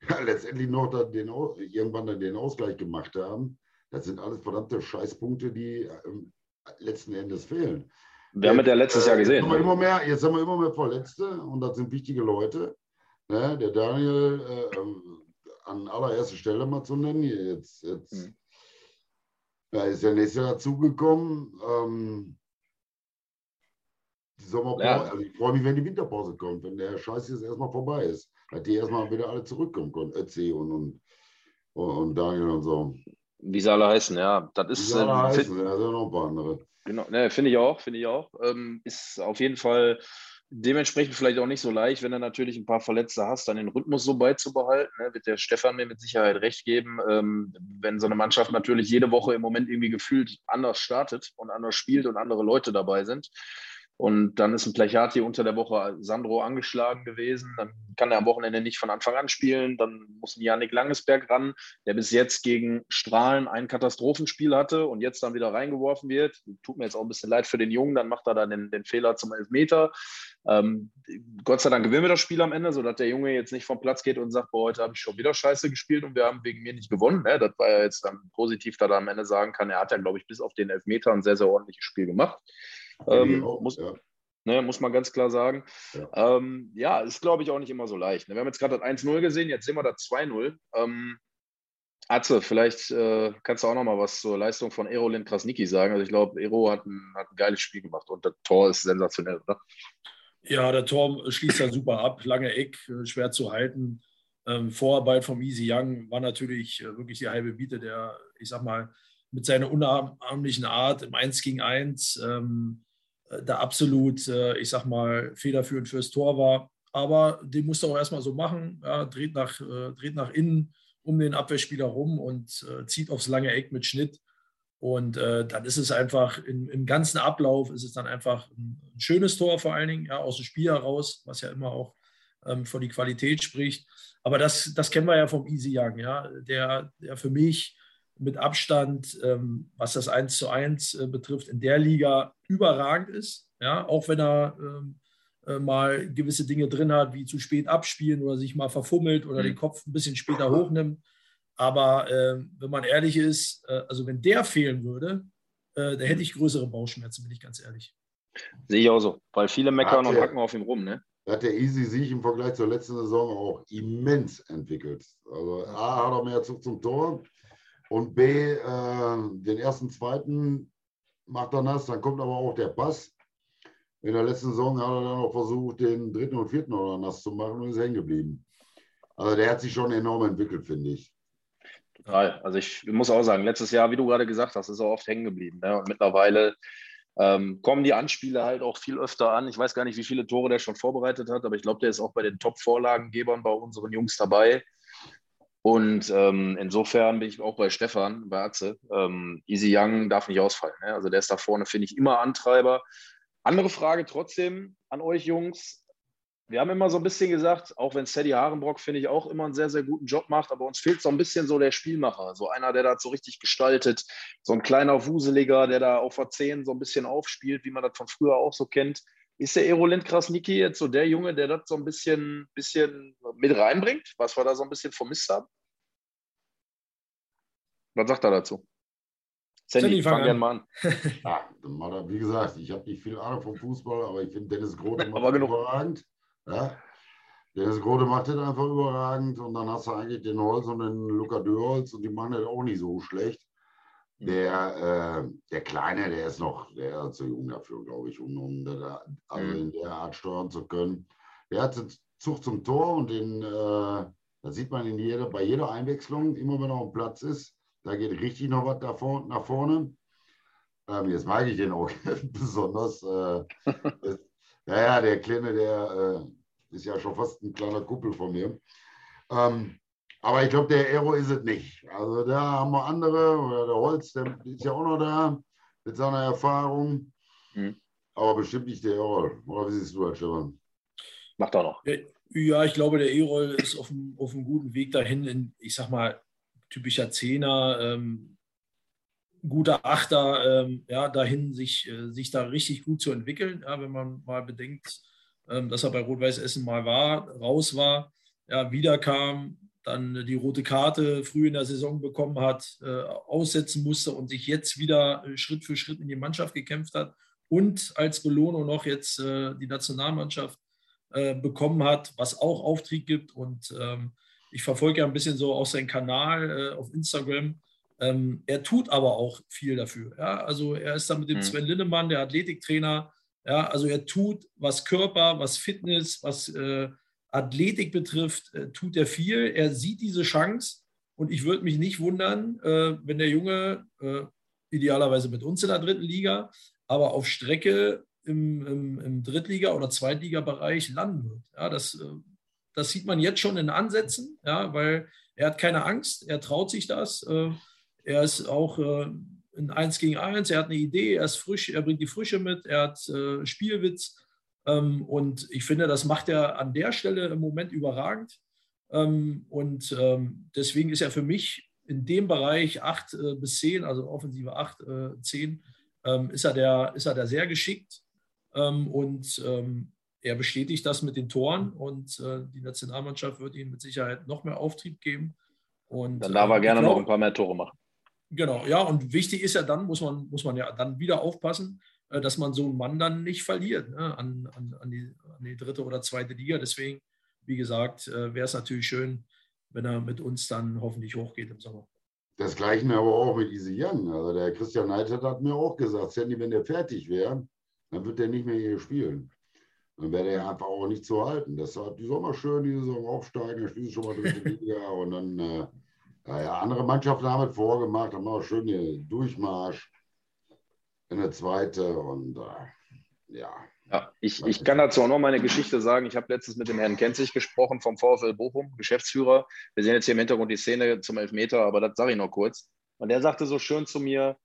ja, letztendlich noch dann den, irgendwann dann den Ausgleich gemacht haben. Das sind alles verdammte Scheißpunkte, die ähm, letzten Endes fehlen. Wir haben es ja letztes Jahr gesehen. Jetzt haben, wir immer mehr, jetzt haben wir immer mehr Verletzte und das sind wichtige Leute. Ne? Der Daniel äh, ähm, an allererster Stelle mal zu nennen. Jetzt, jetzt hm. ja, ist der nächste dazugekommen. Ähm, die Sommerpause, ja. also ich freue mich, wenn die Winterpause kommt, wenn der Scheiß jetzt erstmal vorbei ist. Dass die erstmal wieder alle zurückkommen können, Ötzi und, und, und Daniel und so. Wie sie alle heißen, ja. Das ist. Wie sie alle äh, heißen, ja, sind noch ein paar andere. Genau, ne, finde ich auch, finde ich auch. Ähm, ist auf jeden Fall dementsprechend vielleicht auch nicht so leicht, wenn du natürlich ein paar Verletzte hast, dann den Rhythmus so beizubehalten. Ne, wird der Stefan mir mit Sicherheit recht geben. Ähm, wenn so eine Mannschaft natürlich jede Woche im Moment irgendwie gefühlt anders startet und anders spielt und andere Leute dabei sind, und dann ist ein Plechati unter der Woche Sandro angeschlagen gewesen. Dann kann er am Wochenende nicht von Anfang an spielen. Dann muss ein Janik Langesberg ran, der bis jetzt gegen Strahlen ein Katastrophenspiel hatte und jetzt dann wieder reingeworfen wird. Tut mir jetzt auch ein bisschen leid für den Jungen. Dann macht er dann den, den Fehler zum Elfmeter. Ähm, Gott sei Dank gewinnen wir das Spiel am Ende, sodass der Junge jetzt nicht vom Platz geht und sagt, boah, heute habe ich schon wieder Scheiße gespielt und wir haben wegen mir nicht gewonnen. Ne? Das war ja jetzt dann positiv, da er am Ende sagen kann, er hat ja, glaube ich, bis auf den Elfmeter ein sehr, sehr ordentliches Spiel gemacht. Ähm, muss, ja. ne, muss man ganz klar sagen. Ja, ähm, ja ist, glaube ich, auch nicht immer so leicht. Ne? Wir haben jetzt gerade das 1-0 gesehen, jetzt sehen wir das 2-0. Ähm, Atze, vielleicht äh, kannst du auch noch mal was zur Leistung von Erolin Krasnicki sagen. Also ich glaube, Ero hat ein, hat ein geiles Spiel gemacht und das Tor ist sensationell, oder? Ja, der Tor schließt ja super ab, lange Eck, schwer zu halten. Ähm, Vorarbeit vom Easy Young war natürlich äh, wirklich die halbe Biete, der, ich sag mal, mit seiner unnahmlichen Art im 1 gegen 1 ähm, äh, da absolut, äh, ich sag mal, federführend fürs Tor war. Aber den musste auch erstmal so machen, ja, dreht, nach, äh, dreht nach innen um den Abwehrspieler rum und äh, zieht aufs lange Eck mit Schnitt. Und äh, dann ist es einfach im, im, ganzen Ablauf ist es dann einfach ein, ein, schönes Tor vor allen Dingen, ja, aus dem Spiel heraus, was ja immer auch ähm, für die Qualität spricht. Aber das, das kennen wir ja vom Easy Young, ja, der, der für mich mit Abstand, ähm, was das 1 zu 1 äh, betrifft, in der Liga überragend ist. Ja, auch wenn er ähm, äh, mal gewisse Dinge drin hat, wie zu spät abspielen oder sich mal verfummelt oder mhm. den Kopf ein bisschen später hochnimmt. Aber äh, wenn man ehrlich ist, äh, also wenn der fehlen würde, äh, da hätte ich größere Bauchschmerzen, bin ich ganz ehrlich. Sehe ich auch so, weil viele meckern und hacken auf ihm rum, ne? hat der Easy sich im Vergleich zur letzten Saison auch immens entwickelt. Also A hat er mehr Zug zum Tor, und B, äh, den ersten, zweiten macht er nass, dann kommt aber auch der Pass. In der letzten Saison hat er dann auch versucht, den dritten und vierten oder nass zu machen und ist hängen geblieben. Also der hat sich schon enorm entwickelt, finde ich. Total. Also ich muss auch sagen, letztes Jahr, wie du gerade gesagt hast, ist er oft hängen geblieben. Ne? Und mittlerweile ähm, kommen die Anspiele halt auch viel öfter an. Ich weiß gar nicht, wie viele Tore der schon vorbereitet hat, aber ich glaube, der ist auch bei den Top-Vorlagengebern bei unseren Jungs dabei. Und ähm, insofern bin ich auch bei Stefan, bei Atze. Ähm, Easy Young darf nicht ausfallen. Ne? Also der ist da vorne, finde ich, immer Antreiber. Andere Frage trotzdem an euch Jungs. Wir haben immer so ein bisschen gesagt, auch wenn Sadie Harenbrock, finde ich, auch immer einen sehr, sehr guten Job macht, aber uns fehlt so ein bisschen so der Spielmacher. So einer, der das so richtig gestaltet. So ein kleiner Wuseliger, der da auf der 10 so ein bisschen aufspielt, wie man das von früher auch so kennt. Ist der Erolent Krasnicki jetzt so der Junge, der das so ein bisschen, bisschen mit reinbringt, was wir da so ein bisschen vermisst haben? Was sagt er dazu? Sandy, fang, fang gerne mal an. ja, wie gesagt, ich habe nicht viel Ahnung vom Fußball, aber ich finde Dennis Grote macht überragend. Ja? Dennis Grote macht das einfach überragend und dann hast du eigentlich den Holz und den Luca Dörholz und die machen das auch nicht so schlecht. Der, äh, der Kleine, der ist noch, der ist zu jung dafür, glaube ich, um, um da, also mhm. in der Art steuern zu können. Der hat den Zug zum Tor und den, äh, da sieht man in jeder, bei jeder Einwechslung, immer wenn er auf dem Platz ist, da geht richtig noch was davor, nach vorne. Ähm, jetzt mag ich den auch besonders. Äh, ja, ja, der Kleine, der äh, ist ja schon fast ein kleiner Kuppel von mir. Ähm, aber ich glaube, der Aero ist es nicht. Also da haben wir andere, oder der Holz, der ist ja auch noch da mit seiner Erfahrung. Mhm. Aber bestimmt nicht der Erol. Oder wie siehst du das, Stefan? Macht auch noch. Ja, ich glaube, der Erol ist auf einem, auf einem guten Weg dahin, in, ich sag mal, typischer Zehner, ähm, guter Achter, ähm, ja, dahin sich, äh, sich da richtig gut zu entwickeln. Ja, wenn man mal bedenkt, ähm, dass er bei Rot-Weiß Essen mal war, raus war, ja, wiederkam, dann die rote Karte früh in der Saison bekommen hat, äh, aussetzen musste und sich jetzt wieder äh, Schritt für Schritt in die Mannschaft gekämpft hat und als Belohnung noch jetzt äh, die Nationalmannschaft äh, bekommen hat, was auch Auftrieb gibt. Und ähm, ich verfolge ja ein bisschen so auch seinen Kanal äh, auf Instagram. Ähm, er tut aber auch viel dafür. Ja? Also er ist da mit dem mhm. Sven Linnemann, der Athletiktrainer, Ja, also er tut, was Körper, was Fitness, was äh, Athletik betrifft, äh, tut er viel. Er sieht diese Chance und ich würde mich nicht wundern, äh, wenn der Junge äh, idealerweise mit uns in der dritten Liga, aber auf Strecke im, im, im Drittliga- oder Zweitligabereich landen wird. Ja, das, das sieht man jetzt schon in Ansätzen, ja, weil er hat keine Angst, er traut sich das. Er ist auch in 1 gegen 1, er hat eine Idee, er ist frisch, er bringt die Frische mit, er hat Spielwitz. Ähm, und ich finde, das macht er an der Stelle im Moment überragend. Ähm, und ähm, deswegen ist er für mich in dem Bereich 8 bis 10, also offensive 8, 10, ist, er der, ist er da sehr geschickt. und er bestätigt das mit den Toren und äh, die Nationalmannschaft wird ihm mit Sicherheit noch mehr Auftrieb geben. Und, dann darf er äh, gerne glaub, noch ein paar mehr Tore machen. Genau, ja, und wichtig ist ja dann, muss man, muss man ja dann wieder aufpassen, äh, dass man so einen Mann dann nicht verliert ne, an, an, an, die, an die dritte oder zweite Liga. Deswegen, wie gesagt, äh, wäre es natürlich schön, wenn er mit uns dann hoffentlich hochgeht im Sommer. Das gleiche aber auch mit Easy Young. Also der Christian Neidert hat mir auch gesagt, Sandy, wenn der fertig wäre, dann wird der nicht mehr hier spielen. Dann wäre der einfach auch nicht zu halten. Deshalb die Sommer schön, die Saison aufsteigen, dann sie schon mal dritte Liga und dann, äh, ja, andere Mannschaften haben es vorgemacht, haben auch schön den Durchmarsch in der zweite und äh, ja. Ja, ich, ich kann dazu auch noch meine Geschichte sagen. Ich habe letztens mit dem Herrn Kenzig gesprochen vom VfL Bochum, Geschäftsführer. Wir sehen jetzt hier im Hintergrund die Szene zum Elfmeter, aber das sage ich noch kurz. Und der sagte so schön zu mir,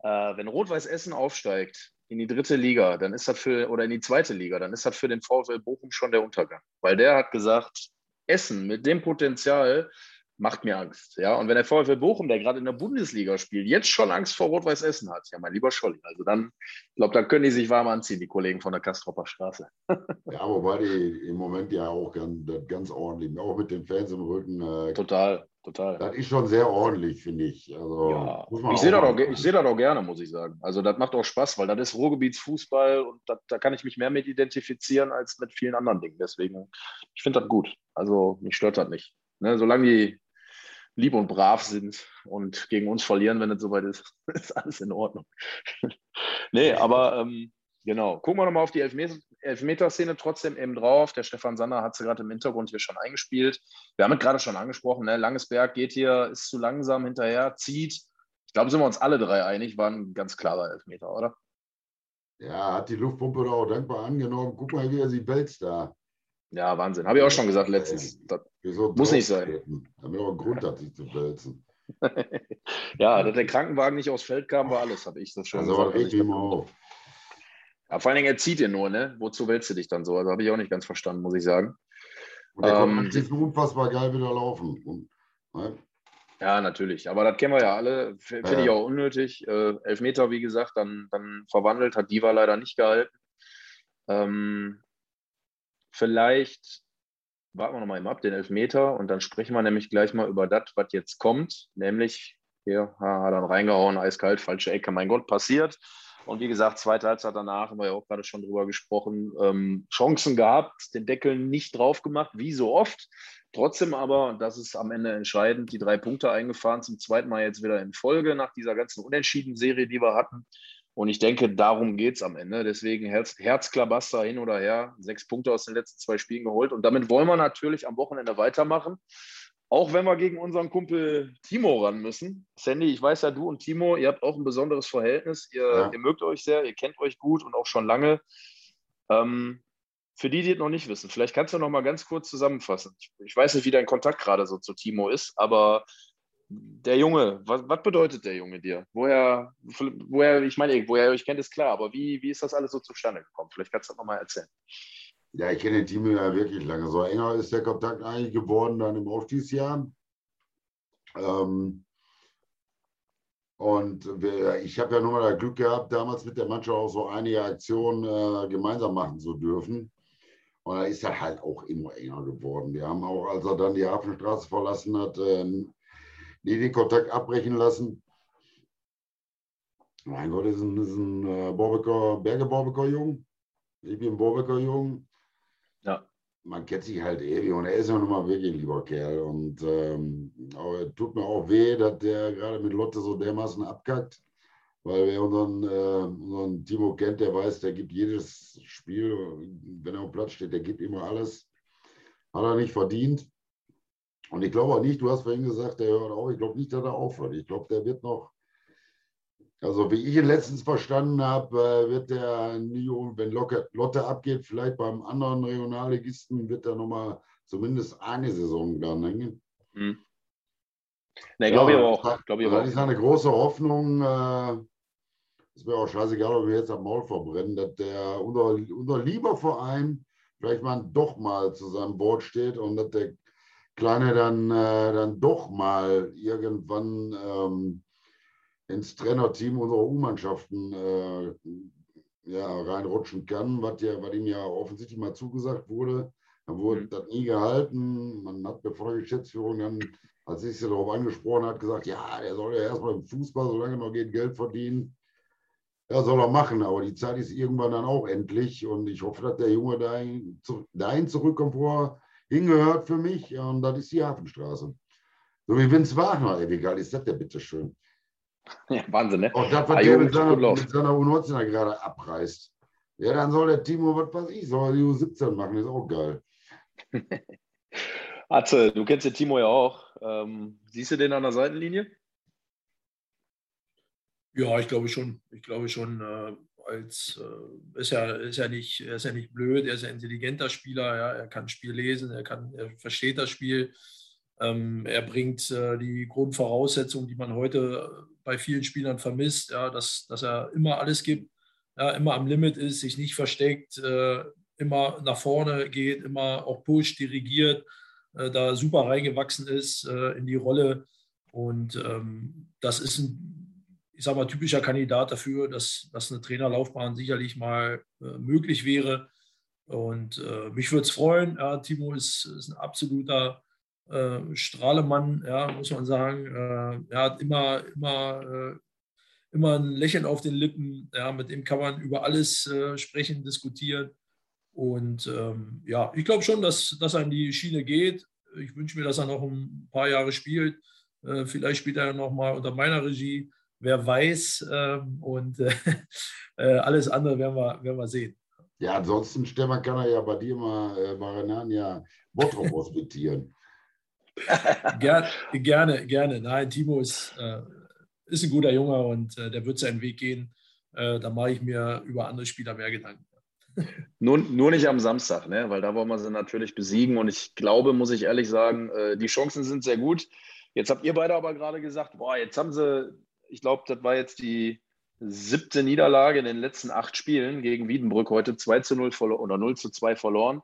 äh, wenn Rot-Weiß Essen aufsteigt, in die dritte Liga, dann ist das für, oder in die zweite Liga, dann ist das für den VfL Bochum schon der Untergang. Weil der hat gesagt, Essen mit dem Potenzial macht mir Angst. Ja, und wenn der VfL Bochum, der gerade in der Bundesliga spielt, jetzt schon Angst vor Rot-Weiß Essen hat, ja, mein lieber Scholli, also dann, ich glaube, dann können die sich warm anziehen, die Kollegen von der Kastropper Straße. ja, wobei die im Moment ja auch ganz, ganz ordentlich, auch mit den Fans im Rücken. Äh, Total total. Das ist schon sehr ordentlich, finde ich. Also, ja. Ich sehe das, auch, seh das auch gerne, muss ich sagen. Also das macht auch Spaß, weil das ist Ruhrgebietsfußball und das, da kann ich mich mehr mit identifizieren als mit vielen anderen Dingen. Deswegen, ich finde das gut. Also mich stört das nicht. Ne, solange die lieb und brav sind und gegen uns verlieren, wenn es soweit ist, ist alles in Ordnung. nee, aber ähm, Genau. Gucken wir nochmal auf die Elfmeterszene trotzdem eben drauf. Der Stefan Sander hat sie gerade im Hintergrund hier schon eingespielt. Wir haben es gerade schon angesprochen. Ne? Langesberg geht hier, ist zu langsam hinterher, zieht. Ich glaube, sind wir uns alle drei einig, war ein ganz klarer Elfmeter, oder? Ja, hat die Luftpumpe da auch dankbar angenommen. Guck mal, wie er sie wälzt da. Ja, Wahnsinn. Habe ich auch schon gesagt letztens. So muss nicht sein. Damit auch einen Grund hat, sich zu wälzen. ja, dass der Krankenwagen nicht aufs Feld kam, war alles, habe ich das schon also gesagt. Also, immer auf. Ja, vor allen Dingen, er zieht dir nur, ne? Wozu wählst du dich dann so? Also habe ich auch nicht ganz verstanden, muss ich sagen. Und der ähm, konnte unfassbar geil wieder laufen. Und, ne? Ja, natürlich. Aber das kennen wir ja alle. Finde ja. ich auch unnötig. Äh, Elfmeter, wie gesagt, dann, dann verwandelt, hat Diva leider nicht gehalten. Ähm, vielleicht warten wir nochmal eben ab, den Elfmeter, und dann sprechen wir nämlich gleich mal über das, was jetzt kommt. Nämlich, hier, hat dann reingehauen, eiskalt, falsche Ecke, mein Gott, passiert. Und wie gesagt, zweite Halbzeit danach haben wir ja auch gerade schon drüber gesprochen. Ähm, Chancen gehabt, den Deckel nicht drauf gemacht, wie so oft. Trotzdem aber, und das ist am Ende entscheidend, die drei Punkte eingefahren, zum zweiten Mal jetzt wieder in Folge nach dieser ganzen Unentschieden-Serie, die wir hatten. Und ich denke, darum geht es am Ende. Deswegen Herz, Herzklabaster hin oder her, sechs Punkte aus den letzten zwei Spielen geholt. Und damit wollen wir natürlich am Wochenende weitermachen. Auch wenn wir gegen unseren Kumpel Timo ran müssen. Sandy, ich weiß ja, du und Timo, ihr habt auch ein besonderes Verhältnis. Ihr, ja. ihr mögt euch sehr, ihr kennt euch gut und auch schon lange. Ähm, für die, die es noch nicht wissen, vielleicht kannst du noch mal ganz kurz zusammenfassen. Ich, ich weiß nicht, wie dein Kontakt gerade so zu Timo ist, aber der Junge, was, was, bedeutet der Junge dir? Woher, woher, ich meine, woher ihr euch kennt, ist klar, aber wie, wie ist das alles so zustande gekommen? Vielleicht kannst du das noch mal erzählen. Ja, ich kenne den Timo ja wirklich lange. So enger ist der Kontakt eigentlich geworden dann im Aufstiegsjahr. Ähm, und wir, ich habe ja nur mal das Glück gehabt, damals mit der Mannschaft auch so einige Aktionen äh, gemeinsam machen zu dürfen. Und da ist er halt auch immer enger geworden. Wir haben auch, als er dann die Hafenstraße verlassen hat, äh, nie den Kontakt abbrechen lassen. Mein Gott, ist ein, ist ein äh, Borbecker, Berge-Borbecker-Jung. Ich bin Borbecker-Jung man kennt sich halt ewig und er ist ja nun mal wirklich ein lieber Kerl. Und ähm, aber tut mir auch weh, dass der gerade mit Lotte so dermaßen abkackt. Weil wer unseren, äh, unseren Timo kennt, der weiß, der gibt jedes Spiel, wenn er auf Platz steht, der gibt immer alles. Hat er nicht verdient. Und ich glaube auch nicht, du hast vorhin gesagt, der hört auf. Ich glaube nicht, dass er aufhört. Ich glaube, der wird noch, also wie ich ihn letztens verstanden habe, äh, wird der Nio, wenn Lotte abgeht, vielleicht beim anderen Regionalligisten, wird er nochmal zumindest eine Saison dann hängen. Hm. Ne, glaube ja, ich auch. Glaub ich das ist eine große Hoffnung. Äh, ist mir auch scheißegal, ob wir jetzt am Maul verbrennen, dass der unser, unser lieber Verein vielleicht mal doch mal zu seinem Board steht und dass der Kleine dann, äh, dann doch mal irgendwann ähm, ins Trainerteam unserer U-Mannschaften äh, ja, reinrutschen kann, was, ja, was ihm ja offensichtlich mal zugesagt wurde. Dann wurde mhm. das nie gehalten. Man hat bevor die Geschäftsführung dann, als ich sie darauf angesprochen hat, gesagt, ja, der soll ja erstmal im Fußball, solange noch geht, Geld verdienen. Ja, soll er machen, aber die Zeit ist irgendwann dann auch endlich und ich hoffe, dass der Junge dahin, dahin zurückkommt, wo er hingehört für mich und das ist die Hafenstraße. So wie Vince Wagner, ey, wie geil ist das denn bitte schön? Ja, Wahnsinn, ne? Auch das, was ah, der mit seiner, mit seiner U19 gerade abreißt. Ja, dann soll der Timo, was weiß ich, soll die U17 machen, ist auch geil. Atze, du kennst den Timo ja auch. Ähm, siehst du den an der Seitenlinie? Ja, ich glaube schon. Ich glaube schon, äh, als äh, ist ja, ist ja nicht, er ist ja nicht blöd, er ist ja ein intelligenter Spieler, ja, er kann Spiel lesen, er kann, er versteht das Spiel. Ähm, er bringt äh, die Grundvoraussetzungen, die man heute bei vielen Spielern vermisst, ja, dass, dass er immer alles gibt, ja, immer am Limit ist, sich nicht versteckt, äh, immer nach vorne geht, immer auch pusht, dirigiert, äh, da super reingewachsen ist äh, in die Rolle. Und ähm, das ist ein ich sage mal, typischer Kandidat dafür, dass, dass eine Trainerlaufbahn sicherlich mal äh, möglich wäre. Und äh, mich würde es freuen. Ja, Timo ist, ist ein absoluter äh, Strahlemann, ja, muss man sagen. Äh, er hat immer, immer, äh, immer ein Lächeln auf den Lippen. Ja, mit dem kann man über alles äh, sprechen, diskutieren. Und ähm, ja, ich glaube schon, dass, dass er in die Schiene geht. Ich wünsche mir, dass er noch ein paar Jahre spielt. vielleicht spielt er noch mal unter meiner Regie wer weiß. Ähm, und äh, alles andere werden wir, werden wir sehen. Ja, ansonsten, Stefan, kann er ja bei dir mal äh, Marinania Bottrop hospitieren. Ger gerne, gerne. Nein, Timo ist, äh, ist ein guter Junge und äh, der wird seinen Weg gehen. Äh, da mache ich mir über andere Spieler mehr Gedanken. Nur, nur nicht am Samstag, ne? weil da wollen wir sie natürlich besiegen. Und ich glaube, muss ich ehrlich sagen, äh, die Chancen sind sehr gut. Jetzt habt ihr beide aber gerade gesagt, boah, jetzt haben sie ich glaube, das war jetzt die siebte Niederlage in den letzten acht Spielen gegen Wiedenbrück heute 2 zu 0 oder 0 zu 2 verloren.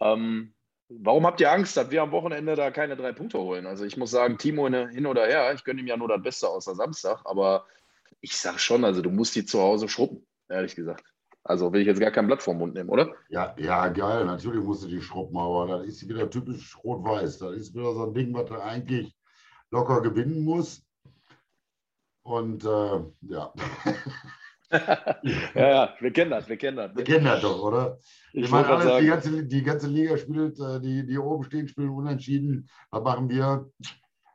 Ähm, warum habt ihr Angst, dass wir am Wochenende da keine drei Punkte holen? Also ich muss sagen, Timo hin oder her, ich gönne ihm ja nur das Beste außer Samstag, aber ich sage schon, also du musst die zu Hause schruppen, ehrlich gesagt. Also will ich jetzt gar kein Blatt vom Mund nehmen, oder? Ja, ja, geil. Natürlich musst du die schruppen, aber das ist wieder typisch rot-weiß. Das ist wieder so ein Ding, was du eigentlich locker gewinnen musst. Und äh, ja. ja, ja, wir kennen das, wir kennen das. Wir kennen das doch, oder? Ich, ich meine, alles, die, ganze, die ganze Liga spielt, äh, die, die oben stehen, spielen unentschieden. Was machen wir?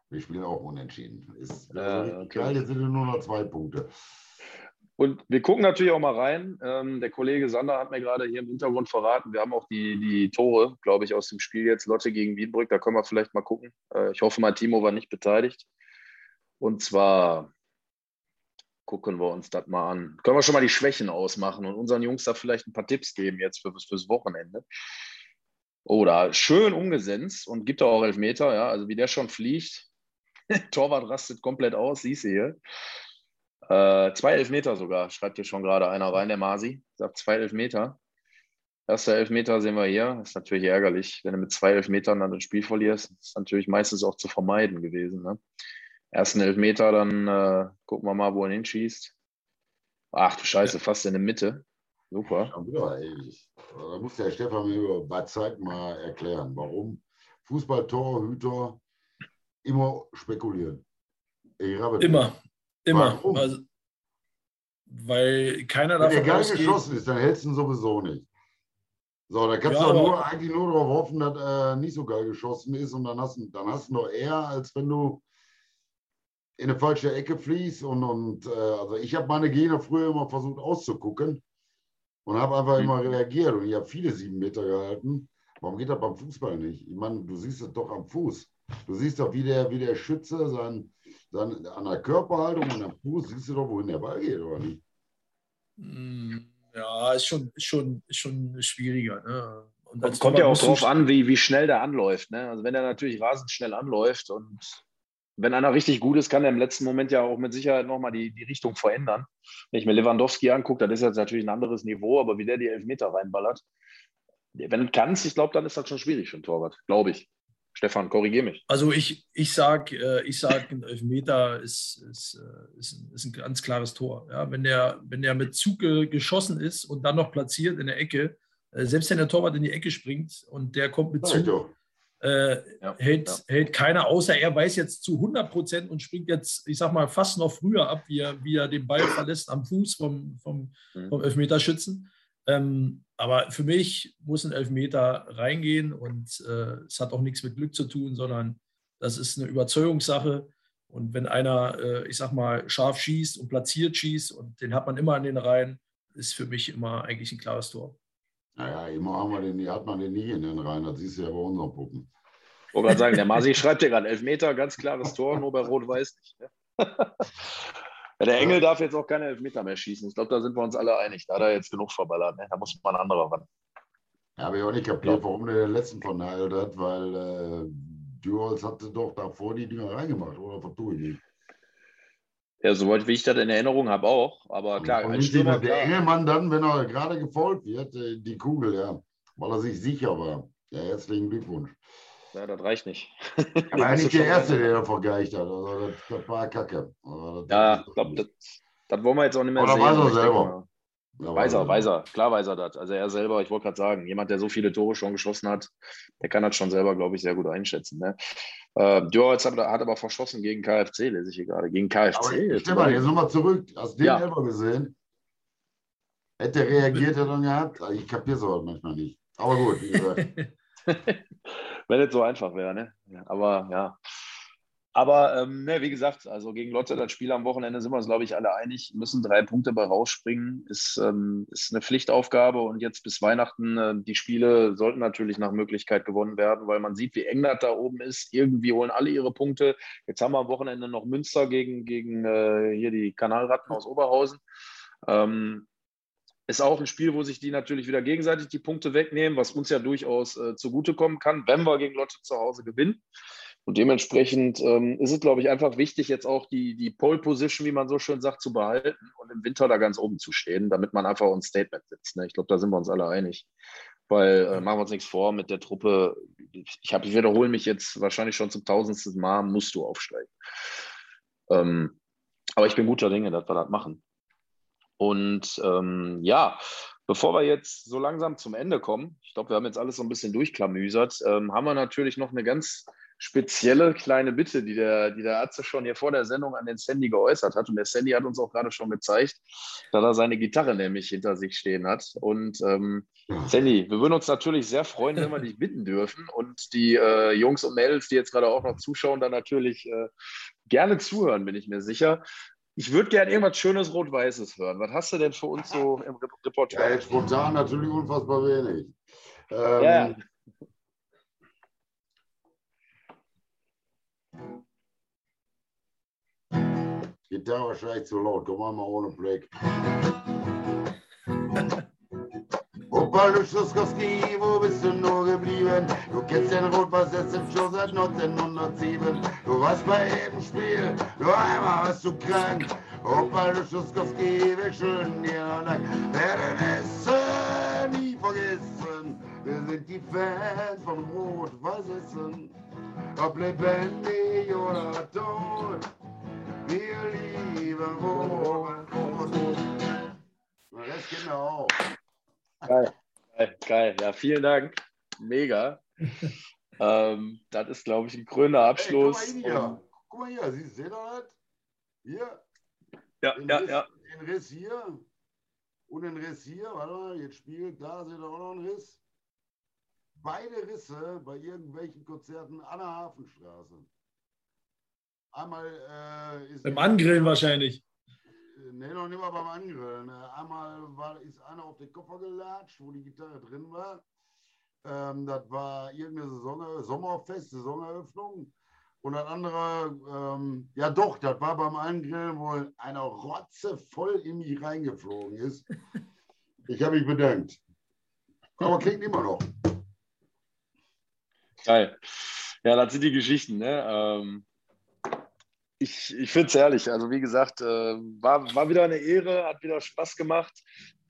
Wir spielen auch unentschieden. Ist ja, okay. geil, jetzt sind nur noch zwei Punkte. Und wir gucken natürlich auch mal rein. Ähm, der Kollege Sander hat mir gerade hier im Hintergrund verraten, wir haben auch die, die Tore, glaube ich, aus dem Spiel jetzt Lotte gegen Wiedenbrück. Da können wir vielleicht mal gucken. Äh, ich hoffe mal, Timo war nicht beteiligt. Und zwar gucken wir uns das mal an. Können wir schon mal die Schwächen ausmachen und unseren Jungs da vielleicht ein paar Tipps geben jetzt für, fürs Wochenende. Oder schön umgesetzt und gibt auch Elfmeter, ja, also wie der schon fliegt. Torwart rastet komplett aus, siehst du hier. Äh, zwei Elfmeter sogar, schreibt hier schon gerade einer rein, der Masi. Sagt zwei Elfmeter. Erster Elfmeter sehen wir hier. Ist natürlich ärgerlich, wenn du mit zwei Elfmetern dann das Spiel verlierst. Ist natürlich meistens auch zu vermeiden gewesen. Ne? Ersten Elfmeter, dann äh, gucken wir mal, wo er hinschießt. Ach du Scheiße, ja. fast in der Mitte. Super. Ja, da muss der Stefan mir bei Zeit mal erklären, warum Fußballtorhüter immer spekulieren. immer, immer. Warum? Also, weil keiner davon Wenn der gar geschossen ist, dann hältst du ihn sowieso nicht. So, da kannst ja, du nur, eigentlich nur darauf hoffen, dass er nicht so geil geschossen ist und dann hast, dann hast du noch eher, als wenn du in eine falsche Ecke fließt. Und, und äh, also ich habe meine Gene früher immer versucht auszugucken und habe einfach mhm. immer reagiert. Und ich habe viele sieben Meter gehalten. Warum geht das beim Fußball nicht? Ich meine, du siehst es doch am Fuß. Du siehst doch, wie der, wie der Schütze sein, sein, an der Körperhaltung und am Fuß, siehst du doch, wohin der Ball geht, oder nicht? Hm, ja, ist schon, schon, schon schwieriger. Ne? Und kommt, kommt ja auch drauf an, wie, wie schnell der anläuft. Ne? Also wenn er natürlich rasend schnell anläuft und wenn einer richtig gut ist, kann er im letzten Moment ja auch mit Sicherheit nochmal die, die Richtung verändern. Wenn ich mir Lewandowski angucke, dann ist jetzt natürlich ein anderes Niveau, aber wie der die Elfmeter reinballert, wenn du kannst, ich glaube, dann ist das schon schwierig für einen Torwart, glaube ich. Stefan, korrigiere mich. Also ich, ich sage, äh, ich sag, ein Elfmeter ist, ist, äh, ist, ist, ein ganz klares Tor. Ja, wenn, der, wenn der mit Zug geschossen ist und dann noch platziert in der Ecke, äh, selbst wenn der Torwart in die Ecke springt und der kommt mit Zug, äh, ja, hält, ja. hält keiner, außer er weiß jetzt zu 100 Prozent und springt jetzt, ich sag mal, fast noch früher ab, wie er, wie er den Ball verlässt am Fuß vom, vom, mhm. vom Elfmeterschützen. Ähm, aber für mich muss ein Elfmeter reingehen und äh, es hat auch nichts mit Glück zu tun, sondern das ist eine Überzeugungssache. Und wenn einer, äh, ich sag mal, scharf schießt und platziert schießt und den hat man immer an den Reihen, ist für mich immer eigentlich ein klares Tor. Naja, immer haben wir den, hat man den nie in den Reihen. Das siehst du ja bei unseren Puppen. Ich wollte gerade sagen, der Masi schreibt ja gerade Elfmeter, ganz klares Tor, nur bei Rot-Weiß nicht. Ne? Der Engel darf jetzt auch keine Elfmeter mehr schießen. Ich glaube, da sind wir uns alle einig. Da hat er jetzt genug verballert. Ne? Da muss mal ein anderer ran. Ja, habe ich auch nicht kapiert, warum der den letzten verneilt hat, weil äh, Duals hatte doch davor die Dinger reingemacht, oder vertue ich nicht? Ja, soweit wie ich das in Erinnerung habe auch. Aber klar, ein Stürmer, der klar. Engelmann dann, wenn er gerade gefolgt wird, äh, die Kugel, ja, weil er sich sicher war. Ja, herzlichen Glückwunsch. Ja, das reicht nicht. Aber er nicht der Erste, der davor geeicht hat. Also das, das war Kacke. Also ja, ich glaube, das, das, wollen wir jetzt auch nicht mehr Oder sehen. weiß er selber. Ja, weiß er, weiß er. Klar weiß er das. Also er selber, ich wollte gerade sagen, jemand, der so viele Tore schon geschossen hat, der kann das schon selber, glaube ich, sehr gut einschätzen. Ne? Äh, Djorz hat, hat aber verschossen gegen KFC, lese ich hier gerade. Gegen KFC. Aber, Stefan, jetzt nochmal zurück. Hast du den ja. selber gesehen? Hätte er reagiert, hätte er dann gehabt. Ich kapiere es aber manchmal nicht. Aber gut, wie gesagt. Wenn es so einfach wäre, ne? Aber ja. Aber ähm, ne, wie gesagt, also gegen Lotte, das Spiel am Wochenende sind wir uns, glaube ich, alle einig, müssen drei Punkte bei rausspringen, ist, ähm, ist eine Pflichtaufgabe und jetzt bis Weihnachten, äh, die Spiele sollten natürlich nach Möglichkeit gewonnen werden, weil man sieht, wie eng das da oben ist. Irgendwie holen alle ihre Punkte. Jetzt haben wir am Wochenende noch Münster gegen, gegen äh, hier die Kanalratten aus Oberhausen. Ähm, ist auch ein Spiel, wo sich die natürlich wieder gegenseitig die Punkte wegnehmen, was uns ja durchaus äh, zugutekommen kann, wenn wir gegen Lotte zu Hause gewinnen. Und dementsprechend ähm, ist es, glaube ich, einfach wichtig, jetzt auch die, die Pole Position, wie man so schön sagt, zu behalten und im Winter da ganz oben zu stehen, damit man einfach ein Statement setzt. Ne? Ich glaube, da sind wir uns alle einig. Weil äh, machen wir uns nichts vor mit der Truppe. Ich, hab, ich wiederhole mich jetzt wahrscheinlich schon zum tausendsten Mal, musst du aufsteigen. Ähm, aber ich bin guter Dinge, dass wir das machen. Und ähm, ja, bevor wir jetzt so langsam zum Ende kommen, ich glaube, wir haben jetzt alles so ein bisschen durchklamüsert, ähm, haben wir natürlich noch eine ganz spezielle kleine Bitte, die der, die der Atze schon hier vor der Sendung an den Sandy geäußert hat. Und der Sandy hat uns auch gerade schon gezeigt, dass er seine Gitarre nämlich hinter sich stehen hat. Und ähm, Sandy, wir würden uns natürlich sehr freuen, wenn wir dich bitten dürfen. Und die äh, Jungs und Mädels, die jetzt gerade auch noch zuschauen, dann natürlich äh, gerne zuhören, bin ich mir sicher. Ich würde gerne irgendwas Schönes Rot-Weißes hören. Was hast du denn für uns so im Repertoire? Ja, spontan natürlich unfassbar wenig. Ähm, ja. Gitarre wahrscheinlich zu laut. Komm mal ohne Break. Opa Luschowski, wo bist du nur geblieben? Du kennst den Rotpass jetzt im Show seit 1907. Du warst bei jedem Spiel, nur einmal warst du krank. Opa Luschowski, wir schulden dir noch Dank. Werden es nie vergessen. Wir sind die Fans von Rot-Weiß-Essen. Ob lebendig oder tot. Wir lieben geht mir auch. Geil, geil, geil. Ja, vielen Dank. Mega. ähm, das ist, glaube ich, ein grüner Abschluss. Hey, guck, mal hier. guck mal hier, Sie sehen das? Hier. Ja, den ja, Riss, ja. Den Riss hier und den Riss hier. Warte mal, jetzt spielt da, seht ihr auch noch einen Riss. Beide Risse bei irgendwelchen Konzerten an der Hafenstraße. Einmal äh, ist. Beim Angrillen wahrscheinlich. Nee, noch nicht mal beim Angrillen. Äh, einmal war, ist einer auf den Koffer gelatscht, wo die Gitarre drin war. Ähm, das war irgendeine Saison, Sommerfest, Saisoneröffnung. Und das andere, ähm, ja doch, das war beim Angrillen, wo einer Rotze voll in mich reingeflogen ist. Ich habe mich bedankt. Aber klingt immer noch. Geil. Ja, das sind die Geschichten. Ne? Ähm, ich ich finde es herrlich. Also, wie gesagt, äh, war, war wieder eine Ehre, hat wieder Spaß gemacht.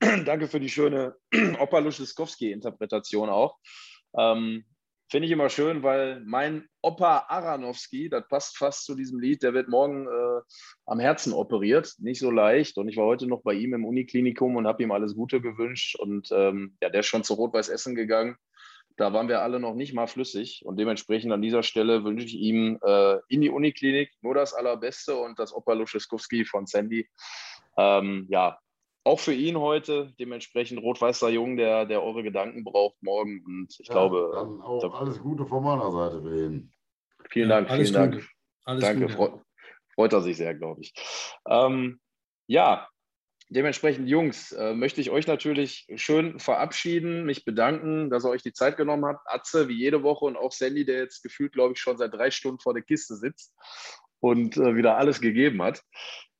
Danke für die schöne Opa Luscheskowski-Interpretation auch. Ähm, Finde ich immer schön, weil mein Opa Aranowski, das passt fast zu diesem Lied, der wird morgen äh, am Herzen operiert. Nicht so leicht. Und ich war heute noch bei ihm im Uniklinikum und habe ihm alles Gute gewünscht. Und ähm, ja, der ist schon zu Rot-Weiß Essen gegangen. Da waren wir alle noch nicht mal flüssig. Und dementsprechend an dieser Stelle wünsche ich ihm äh, in die Uniklinik nur das Allerbeste und das Opa Luscheskowski von Sandy. Ähm, ja, auch für ihn heute, dementsprechend rot-weißer Jung, der, der eure Gedanken braucht morgen. Und ich ja, glaube. Dann auch da, alles Gute von meiner Seite für ihn. Vielen Dank, ja, vielen Dank. Alles Danke, freut, freut er sich sehr, glaube ich. Ähm, ja, dementsprechend, Jungs, äh, möchte ich euch natürlich schön verabschieden, mich bedanken, dass ihr euch die Zeit genommen habt. Atze, wie jede Woche und auch Sandy, der jetzt gefühlt, glaube ich, schon seit drei Stunden vor der Kiste sitzt und äh, wieder alles gegeben hat.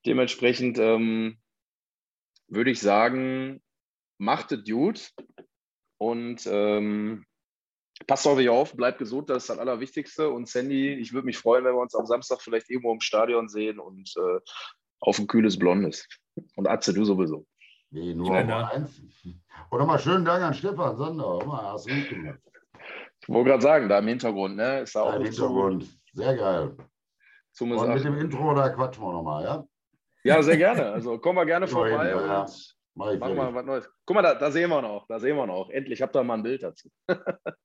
Dementsprechend ähm, würde ich sagen, macht es gut und ähm, passt auf euch auf, bleibt gesund, das ist das Allerwichtigste. Und Sandy, ich würde mich freuen, wenn wir uns am Samstag vielleicht irgendwo im Stadion sehen und äh, auf ein kühles Blondes. Und Atze, du sowieso. Nee, nur eins. Oder mal schönen Dank an Stefan Sander. Mal, hast du gut gemacht. Ich wollte gerade sagen, da im Hintergrund, ne? Ist da auch Im Hintergrund. Sehr geil. Zumindest und mit dem Intro, da quatschen wir nochmal, ja? Ja, sehr gerne. Also kommen wir gerne vorbei ja, und ja. Mach machen wir was Neues. Guck mal, da, da, sehen wir noch, da sehen wir noch. Endlich habt ihr mal ein Bild dazu.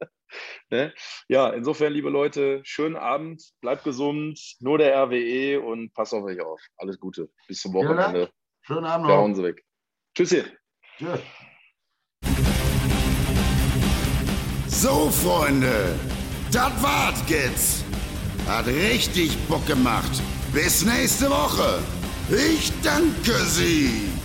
ne? Ja, insofern, liebe Leute, schönen Abend, bleibt gesund, nur der RWE und passt auf euch auf. Alles Gute. Bis zum Wochenende. Schönen Abend noch. Ja, hauen Sie weg. Tschüssi. Tschüss. So, Freunde, das war's jetzt. Hat richtig Bock gemacht. Bis nächste Woche. Ich danke Sie.